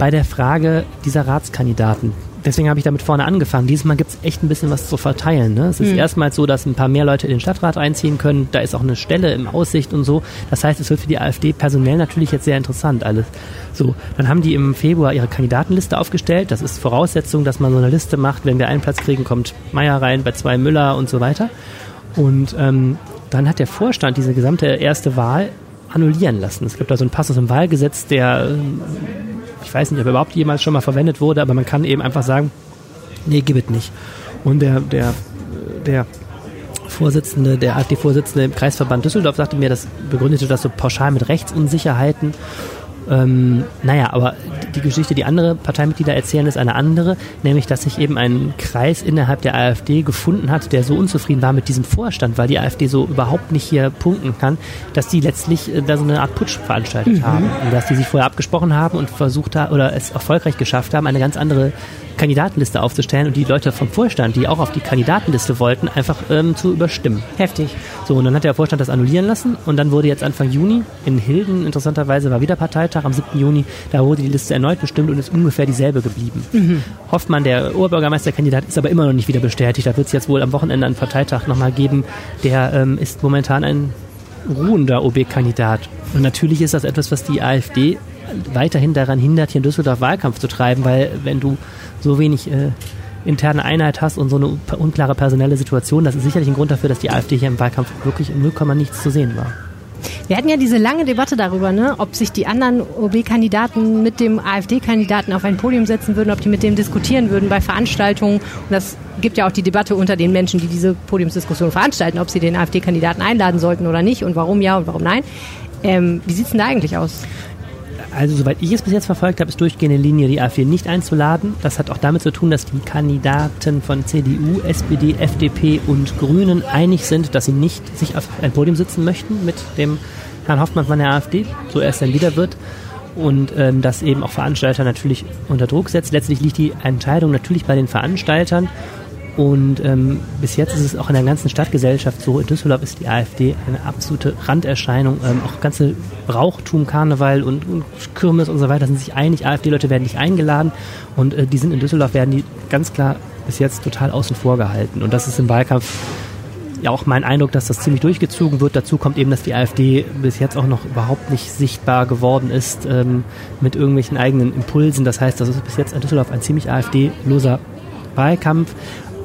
bei der Frage dieser Ratskandidaten. Deswegen habe ich damit vorne angefangen. Dieses Mal gibt es echt ein bisschen was zu verteilen. Ne? Es ist mhm. erstmals so, dass ein paar mehr Leute in den Stadtrat einziehen können. Da ist auch eine Stelle im Aussicht und so. Das heißt, es wird für die AfD personell natürlich jetzt sehr interessant alles. So, dann haben die im Februar ihre Kandidatenliste aufgestellt. Das ist Voraussetzung, dass man so eine Liste macht. Wenn wir einen Platz kriegen, kommt Meier rein, bei zwei Müller und so weiter. Und ähm, dann hat der Vorstand diese gesamte erste Wahl annullieren lassen. Es gibt da so einen Passus im Wahlgesetz, der ich weiß nicht, ob er überhaupt jemals schon mal verwendet wurde, aber man kann eben einfach sagen, nee, gib es nicht. Und der, der, der Vorsitzende, der AfD-Vorsitzende im Kreisverband Düsseldorf sagte mir, das begründete das so pauschal mit Rechtsunsicherheiten ähm, naja, aber die Geschichte, die andere Parteimitglieder erzählen, ist eine andere, nämlich, dass sich eben ein Kreis innerhalb der AfD gefunden hat, der so unzufrieden war mit diesem Vorstand, weil die AfD so überhaupt nicht hier punkten kann, dass die letztlich äh, da so eine Art Putsch veranstaltet mhm. haben. Und dass die sich vorher abgesprochen haben und versucht haben, oder es erfolgreich geschafft haben, eine ganz andere Kandidatenliste aufzustellen und die Leute vom Vorstand, die auch auf die Kandidatenliste wollten, einfach ähm, zu überstimmen. Heftig. So, und dann hat der Vorstand das annullieren lassen und dann wurde jetzt Anfang Juni in Hilden, interessanterweise war wieder Parteitag am 7. Juni, da wurde die Liste erneut bestimmt und ist ungefähr dieselbe geblieben. Mhm. Hoffmann, der Oberbürgermeisterkandidat, ist aber immer noch nicht wieder bestätigt. Da wird es jetzt wohl am Wochenende einen Parteitag nochmal geben. Der ähm, ist momentan ein ruhender OB-Kandidat. Und natürlich ist das etwas, was die AfD weiterhin daran hindert, hier in Düsseldorf Wahlkampf zu treiben, weil wenn du so wenig äh, interne Einheit hast und so eine unklare personelle Situation, das ist sicherlich ein Grund dafür, dass die AfD hier im Wahlkampf wirklich im 0, nichts zu sehen war. Wir hatten ja diese lange Debatte darüber, ne, ob sich die anderen OB-Kandidaten mit dem AfD-Kandidaten auf ein Podium setzen würden, ob die mit dem diskutieren würden bei Veranstaltungen. Und das gibt ja auch die Debatte unter den Menschen, die diese Podiumsdiskussion veranstalten, ob sie den AfD-Kandidaten einladen sollten oder nicht und warum ja und warum nein. Ähm, wie sieht's denn da eigentlich aus? Also soweit ich es bis jetzt verfolgt habe, ist durchgehende Linie, die AfD nicht einzuladen. Das hat auch damit zu tun, dass die Kandidaten von CDU, SPD, FDP und Grünen einig sind, dass sie nicht sich auf ein Podium sitzen möchten mit dem Herrn Hoffmann von der AfD, so er es dann wieder wird. Und ähm, das eben auch Veranstalter natürlich unter Druck setzt. Letztlich liegt die Entscheidung natürlich bei den Veranstaltern und ähm, bis jetzt ist es auch in der ganzen Stadtgesellschaft so, in Düsseldorf ist die AfD eine absolute Randerscheinung. Ähm, auch ganze Brauchtum, Karneval und, und Kirmes und so weiter sind sich einig, AfD-Leute werden nicht eingeladen und äh, die sind in Düsseldorf, werden die ganz klar bis jetzt total außen vor gehalten. Und das ist im Wahlkampf ja auch mein Eindruck, dass das ziemlich durchgezogen wird. Dazu kommt eben, dass die AfD bis jetzt auch noch überhaupt nicht sichtbar geworden ist ähm, mit irgendwelchen eigenen Impulsen. Das heißt, das ist bis jetzt in Düsseldorf ein ziemlich AfD-loser Wahlkampf.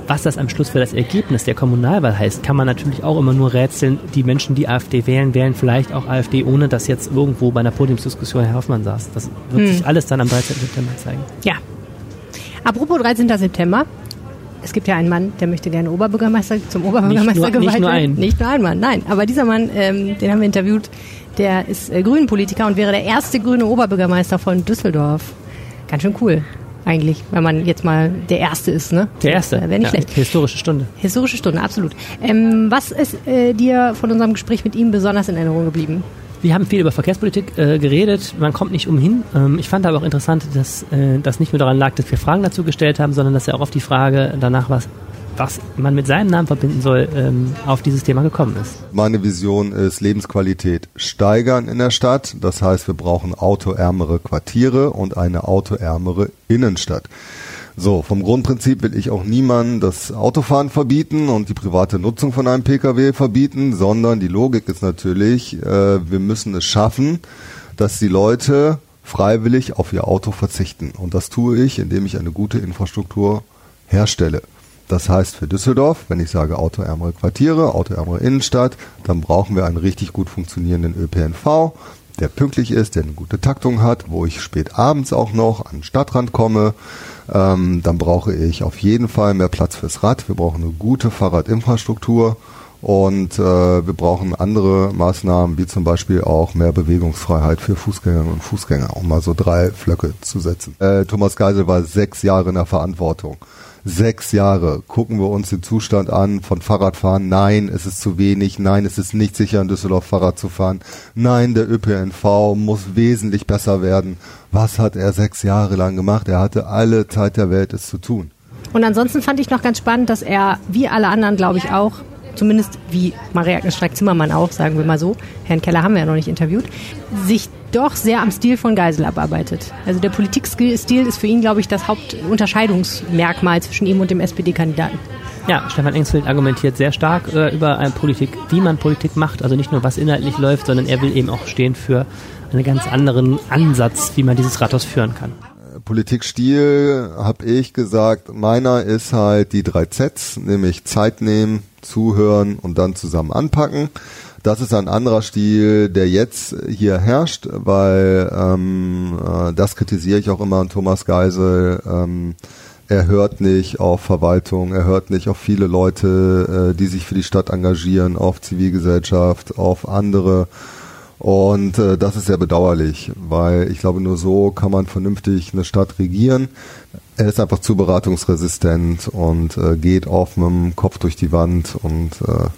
Was das am Schluss für das Ergebnis der Kommunalwahl heißt, kann man natürlich auch immer nur rätseln. Die Menschen, die AfD wählen, wählen vielleicht auch AfD, ohne dass jetzt irgendwo bei einer Podiumsdiskussion Herr Hoffmann saß. Das wird hm. sich alles dann am 13. September zeigen. Ja. Apropos 13. September. Es gibt ja einen Mann, der möchte gerne Oberbürgermeister zum Oberbürgermeister nur, geweiht Nicht nur einen. Nicht nur ein Mann, nein. Aber dieser Mann, ähm, den haben wir interviewt, der ist äh, Grünen-Politiker und wäre der erste grüne Oberbürgermeister von Düsseldorf. Ganz schön cool eigentlich, wenn man jetzt mal der Erste ist. Ne? Der Erste. Wäre nicht ja, schlecht. Historische Stunde. Historische Stunde, absolut. Ähm, was ist äh, dir von unserem Gespräch mit ihm besonders in Erinnerung geblieben? Wir haben viel über Verkehrspolitik äh, geredet. Man kommt nicht umhin. Ähm, ich fand aber auch interessant, dass äh, das nicht nur daran lag, dass wir Fragen dazu gestellt haben, sondern dass er auch auf die Frage danach was was man mit seinem Namen verbinden soll, ähm, auf dieses Thema gekommen ist. Meine Vision ist Lebensqualität steigern in der Stadt. Das heißt, wir brauchen autoärmere Quartiere und eine autoärmere Innenstadt. So, vom Grundprinzip will ich auch niemandem das Autofahren verbieten und die private Nutzung von einem Pkw verbieten, sondern die Logik ist natürlich, äh, wir müssen es schaffen, dass die Leute freiwillig auf ihr Auto verzichten. Und das tue ich, indem ich eine gute Infrastruktur herstelle. Das heißt für Düsseldorf, wenn ich sage autoärmere Quartiere, autoärmere Innenstadt, dann brauchen wir einen richtig gut funktionierenden ÖPNV, der pünktlich ist, der eine gute Taktung hat, wo ich spät abends auch noch an den Stadtrand komme. Ähm, dann brauche ich auf jeden Fall mehr Platz fürs Rad. Wir brauchen eine gute Fahrradinfrastruktur und äh, wir brauchen andere Maßnahmen, wie zum Beispiel auch mehr Bewegungsfreiheit für Fußgängerinnen und Fußgänger, um mal so drei Flöcke zu setzen. Äh, Thomas Geisel war sechs Jahre in der Verantwortung sechs Jahre. Gucken wir uns den Zustand an von Fahrradfahren. Nein, es ist zu wenig. Nein, es ist nicht sicher, in Düsseldorf Fahrrad zu fahren. Nein, der ÖPNV muss wesentlich besser werden. Was hat er sechs Jahre lang gemacht? Er hatte alle Zeit der Welt, es zu tun. Und ansonsten fand ich noch ganz spannend, dass er, wie alle anderen, glaube ich auch, zumindest wie Maria Streck-Zimmermann auch, sagen wir mal so, Herrn Keller haben wir ja noch nicht interviewt, sich doch sehr am Stil von Geisel abarbeitet. Also der Politikstil ist für ihn, glaube ich, das Hauptunterscheidungsmerkmal zwischen ihm und dem SPD-Kandidaten. Ja, Stefan Engsfeld argumentiert sehr stark äh, über eine Politik, wie man Politik macht. Also nicht nur, was inhaltlich läuft, sondern er will eben auch stehen für einen ganz anderen Ansatz, wie man dieses Rathaus führen kann. Politikstil habe ich gesagt, meiner ist halt die drei Zs, nämlich Zeit nehmen, zuhören und dann zusammen anpacken. Das ist ein anderer Stil, der jetzt hier herrscht, weil ähm, äh, das kritisiere ich auch immer an Thomas Geisel. Ähm, er hört nicht auf Verwaltung, er hört nicht auf viele Leute, äh, die sich für die Stadt engagieren, auf Zivilgesellschaft, auf andere. Und äh, das ist sehr bedauerlich, weil ich glaube, nur so kann man vernünftig eine Stadt regieren. Er ist einfach zu beratungsresistent und äh, geht oft mit dem Kopf durch die Wand und äh,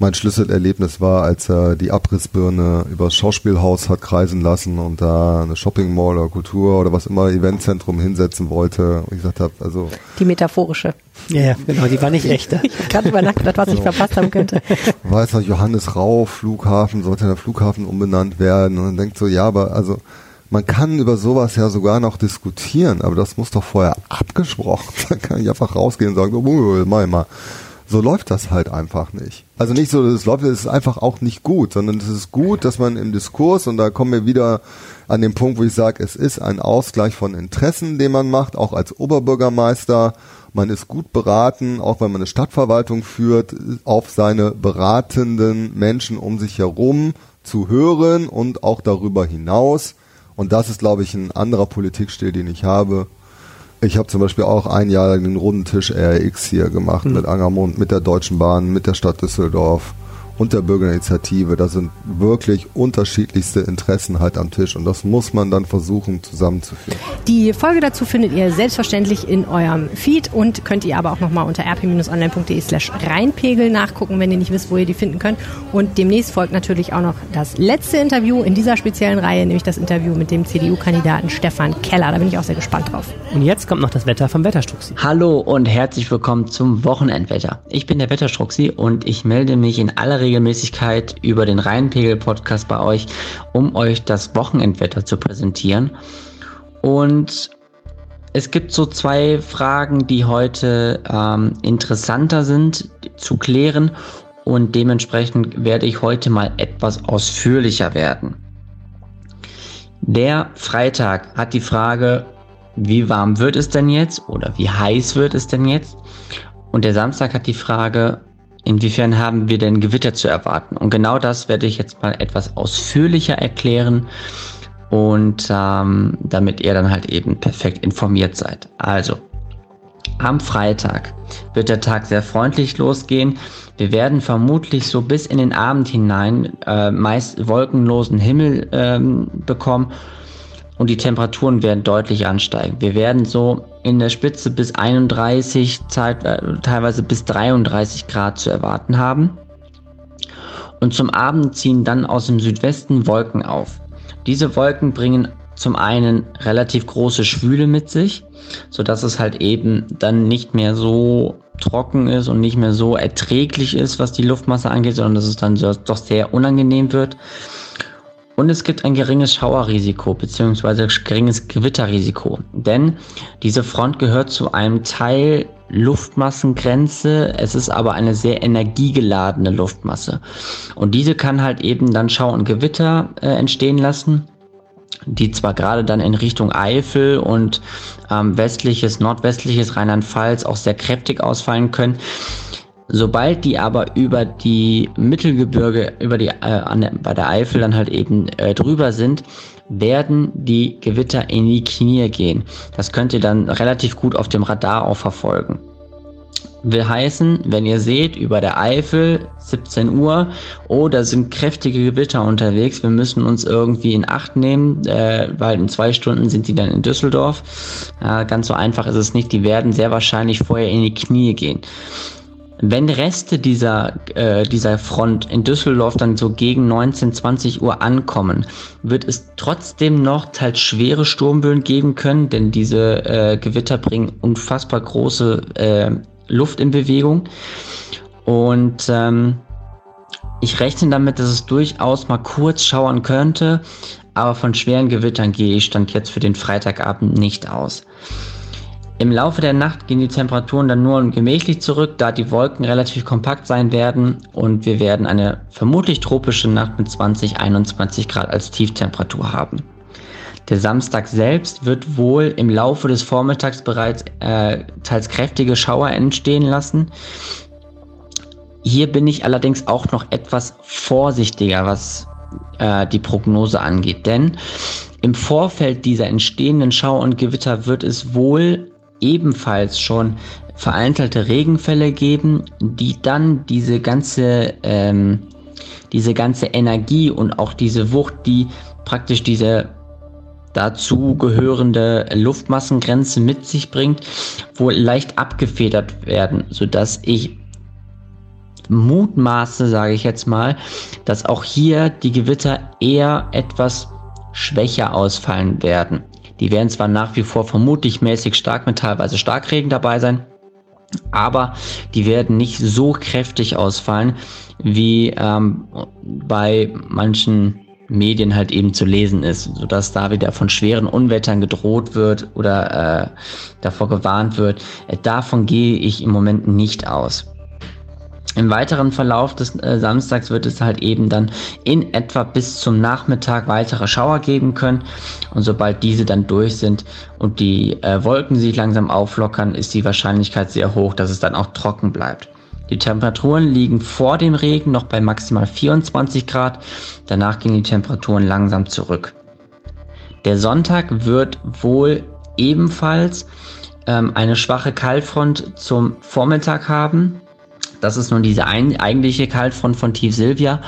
mein Schlüsselerlebnis war, als er die Abrissbirne übers Schauspielhaus hat kreisen lassen und da eine Shopping Mall oder Kultur oder was immer Eventzentrum hinsetzen wollte. Und ich gesagt habe, also die metaphorische. Ja, ja, genau, die war nicht echt. ich habe gerade über nachgedacht, was ich verpasst haben könnte. Weiß noch, Johannes Rau Flughafen sollte der Flughafen umbenannt werden und dann denkt so, ja, aber also man kann über sowas ja sogar noch diskutieren, aber das muss doch vorher abgesprochen. Da kann ich einfach rausgehen und sagen, oh, mal mal. So läuft das halt einfach nicht. Also nicht so, es läuft, es ist einfach auch nicht gut, sondern es ist gut, dass man im Diskurs, und da kommen wir wieder an den Punkt, wo ich sage, es ist ein Ausgleich von Interessen, den man macht, auch als Oberbürgermeister. Man ist gut beraten, auch wenn man eine Stadtverwaltung führt, auf seine beratenden Menschen um sich herum zu hören und auch darüber hinaus. Und das ist, glaube ich, ein anderer Politikstil, den ich habe. Ich habe zum Beispiel auch ein Jahr lang den runden Tisch RX hier gemacht mhm. mit Angermund, mit der Deutschen Bahn, mit der Stadt Düsseldorf und der Bürgerinitiative. Da sind wirklich unterschiedlichste Interessen halt am Tisch und das muss man dann versuchen zusammenzuführen. Die Folge dazu findet ihr selbstverständlich in eurem Feed und könnt ihr aber auch nochmal unter rp-online.de slash reinpegel nachgucken, wenn ihr nicht wisst, wo ihr die finden könnt. Und demnächst folgt natürlich auch noch das letzte Interview in dieser speziellen Reihe, nämlich das Interview mit dem CDU-Kandidaten Stefan Keller. Da bin ich auch sehr gespannt drauf. Und jetzt kommt noch das Wetter vom Wetterstruxi. Hallo und herzlich willkommen zum Wochenendwetter. Ich bin der Wetterstruxi und ich melde mich in aller Regel Regelmäßigkeit über den Rheinpegel-Podcast bei euch, um euch das Wochenendwetter zu präsentieren. Und es gibt so zwei Fragen, die heute ähm, interessanter sind zu klären und dementsprechend werde ich heute mal etwas ausführlicher werden. Der Freitag hat die Frage, wie warm wird es denn jetzt oder wie heiß wird es denn jetzt? Und der Samstag hat die Frage, Inwiefern haben wir denn Gewitter zu erwarten? Und genau das werde ich jetzt mal etwas ausführlicher erklären und ähm, damit ihr dann halt eben perfekt informiert seid. Also, am Freitag wird der Tag sehr freundlich losgehen. Wir werden vermutlich so bis in den Abend hinein äh, meist wolkenlosen Himmel ähm, bekommen und die Temperaturen werden deutlich ansteigen. Wir werden so in der Spitze bis 31, Zeit, äh, teilweise bis 33 Grad zu erwarten haben. Und zum Abend ziehen dann aus dem Südwesten Wolken auf. Diese Wolken bringen zum einen relativ große Schwüle mit sich, so dass es halt eben dann nicht mehr so trocken ist und nicht mehr so erträglich ist, was die Luftmasse angeht, sondern dass es dann doch sehr unangenehm wird. Und es gibt ein geringes Schauerrisiko bzw. geringes Gewitterrisiko, denn diese Front gehört zu einem Teil Luftmassengrenze, es ist aber eine sehr energiegeladene Luftmasse. Und diese kann halt eben dann Schau und Gewitter äh, entstehen lassen, die zwar gerade dann in Richtung Eifel und ähm, westliches, nordwestliches Rheinland-Pfalz auch sehr kräftig ausfallen können, Sobald die aber über die Mittelgebirge, über die äh, an bei der Eifel dann halt eben äh, drüber sind, werden die Gewitter in die Knie gehen. Das könnt ihr dann relativ gut auf dem Radar auch verfolgen. Will heißen, wenn ihr seht, über der Eifel, 17 Uhr, oh, da sind kräftige Gewitter unterwegs, wir müssen uns irgendwie in Acht nehmen, äh, weil in zwei Stunden sind die dann in Düsseldorf. Äh, ganz so einfach ist es nicht, die werden sehr wahrscheinlich vorher in die Knie gehen. Wenn Reste dieser, äh, dieser Front in Düsseldorf dann so gegen 19, 20 Uhr ankommen, wird es trotzdem noch teils schwere Sturmböen geben können, denn diese äh, Gewitter bringen unfassbar große äh, Luft in Bewegung. Und ähm, ich rechne damit, dass es durchaus mal kurz schauern könnte, aber von schweren Gewittern gehe ich stand jetzt für den Freitagabend nicht aus. Im Laufe der Nacht gehen die Temperaturen dann nur gemächlich zurück, da die Wolken relativ kompakt sein werden und wir werden eine vermutlich tropische Nacht mit 20, 21 Grad als Tieftemperatur haben. Der Samstag selbst wird wohl im Laufe des Vormittags bereits äh, teils kräftige Schauer entstehen lassen. Hier bin ich allerdings auch noch etwas vorsichtiger, was äh, die Prognose angeht, denn im Vorfeld dieser entstehenden Schauer und Gewitter wird es wohl ebenfalls schon vereinzelte Regenfälle geben, die dann diese ganze, ähm, diese ganze Energie und auch diese Wucht, die praktisch diese dazu gehörende Luftmassengrenze mit sich bringt, wohl leicht abgefedert werden, sodass ich mutmaße, sage ich jetzt mal, dass auch hier die Gewitter eher etwas schwächer ausfallen werden. Die werden zwar nach wie vor vermutlich mäßig stark mit teilweise Starkregen dabei sein, aber die werden nicht so kräftig ausfallen, wie ähm, bei manchen Medien halt eben zu lesen ist, sodass da wieder von schweren Unwettern gedroht wird oder äh, davor gewarnt wird. Äh, davon gehe ich im Moment nicht aus. Im weiteren Verlauf des äh, Samstags wird es halt eben dann in etwa bis zum Nachmittag weitere Schauer geben können. Und sobald diese dann durch sind und die äh, Wolken sich langsam auflockern, ist die Wahrscheinlichkeit sehr hoch, dass es dann auch trocken bleibt. Die Temperaturen liegen vor dem Regen noch bei maximal 24 Grad. Danach gehen die Temperaturen langsam zurück. Der Sonntag wird wohl ebenfalls ähm, eine schwache Kaltfront zum Vormittag haben. Das ist nun diese ein, eigentliche Kaltfront von Tief Silvia.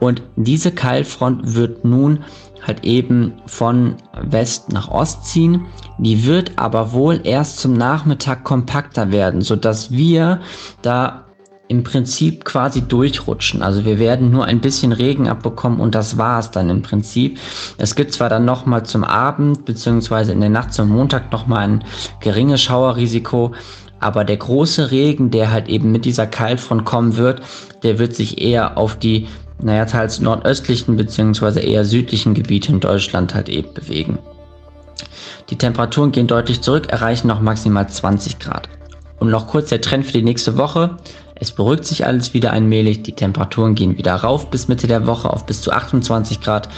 Und diese Kaltfront wird nun halt eben von West nach Ost ziehen. Die wird aber wohl erst zum Nachmittag kompakter werden, sodass wir da im Prinzip quasi durchrutschen. Also wir werden nur ein bisschen Regen abbekommen und das war es dann im Prinzip. Es gibt zwar dann nochmal zum Abend beziehungsweise in der Nacht zum Montag nochmal ein geringes Schauerrisiko, aber der große Regen, der halt eben mit dieser Kaltfront kommen wird, der wird sich eher auf die, naja, teils nordöstlichen beziehungsweise eher südlichen Gebiete in Deutschland halt eben bewegen. Die Temperaturen gehen deutlich zurück, erreichen noch maximal 20 Grad. Und noch kurz der Trend für die nächste Woche. Es beruhigt sich alles wieder allmählich, die Temperaturen gehen wieder rauf bis Mitte der Woche auf bis zu 28 Grad,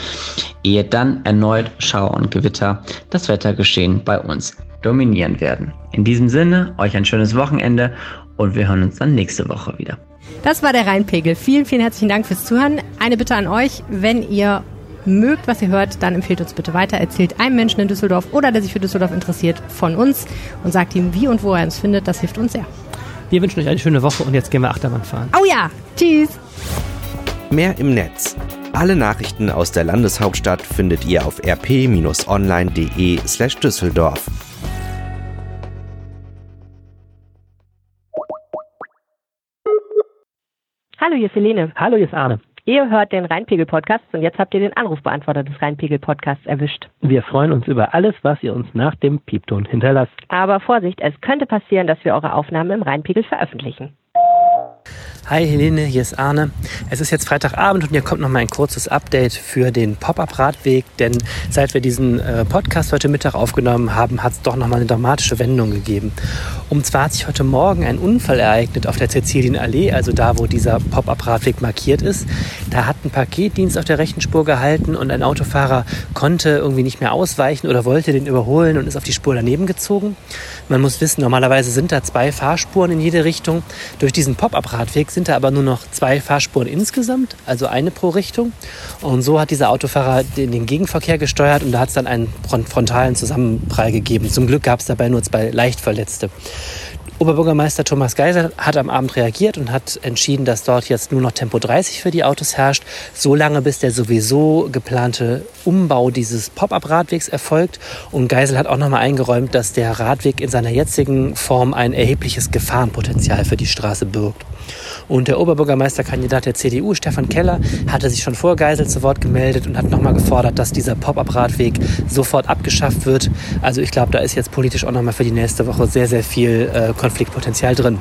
ehe dann erneut Schauer und Gewitter das Wettergeschehen bei uns dominieren werden. In diesem Sinne, euch ein schönes Wochenende und wir hören uns dann nächste Woche wieder. Das war der Rheinpegel. Vielen, vielen herzlichen Dank fürs Zuhören. Eine Bitte an euch, wenn ihr mögt, was ihr hört, dann empfehlt uns bitte weiter. Erzählt einem Menschen in Düsseldorf oder der sich für Düsseldorf interessiert von uns und sagt ihm, wie und wo er uns findet. Das hilft uns sehr. Wir wünschen euch eine schöne Woche und jetzt gehen wir Achterbahn fahren. Oh ja, tschüss. Mehr im Netz. Alle Nachrichten aus der Landeshauptstadt findet ihr auf rp-online.de slash Düsseldorf. Hallo, hier ist Helene. Hallo, hier ist Arne. Ihr hört den Rheinpegel-Podcast und jetzt habt ihr den Anrufbeantworter des Rheinpegel-Podcasts erwischt. Wir freuen uns über alles, was ihr uns nach dem Piepton hinterlasst. Aber Vorsicht, es könnte passieren, dass wir eure Aufnahmen im Rheinpegel veröffentlichen. Hi Helene, hier ist Arne. Es ist jetzt Freitagabend und hier kommt noch mal ein kurzes Update für den Pop-Up-Radweg, denn seit wir diesen äh, Podcast heute Mittag aufgenommen haben, hat es doch noch mal eine dramatische Wendung gegeben. Und zwar hat sich heute Morgen ein Unfall ereignet auf der Cäcilienallee, also da, wo dieser Pop-Up-Radweg markiert ist. Da hat ein Paketdienst auf der rechten Spur gehalten und ein Autofahrer konnte irgendwie nicht mehr ausweichen oder wollte den überholen und ist auf die Spur daneben gezogen. Man muss wissen, normalerweise sind da zwei Fahrspuren in jede Richtung. Durch diesen Pop-Up-Radweg sind da aber nur noch zwei Fahrspuren insgesamt, also eine pro Richtung. Und so hat dieser Autofahrer den, den Gegenverkehr gesteuert und da hat es dann einen frontalen Zusammenprall gegeben. Zum Glück gab es dabei nur zwei leicht Verletzte. Oberbürgermeister Thomas Geisel hat am Abend reagiert und hat entschieden, dass dort jetzt nur noch Tempo 30 für die Autos herrscht, solange bis der sowieso geplante Umbau dieses Pop-up-Radwegs erfolgt. Und Geisel hat auch nochmal eingeräumt, dass der Radweg in seiner jetzigen Form ein erhebliches Gefahrenpotenzial für die Straße birgt. Und der Oberbürgermeisterkandidat der CDU, Stefan Keller, hatte sich schon vor Geisel zu Wort gemeldet und hat nochmal gefordert, dass dieser Pop-up-Radweg sofort abgeschafft wird. Also ich glaube, da ist jetzt politisch auch nochmal für die nächste Woche sehr, sehr viel äh, Konfliktpotenzial drin.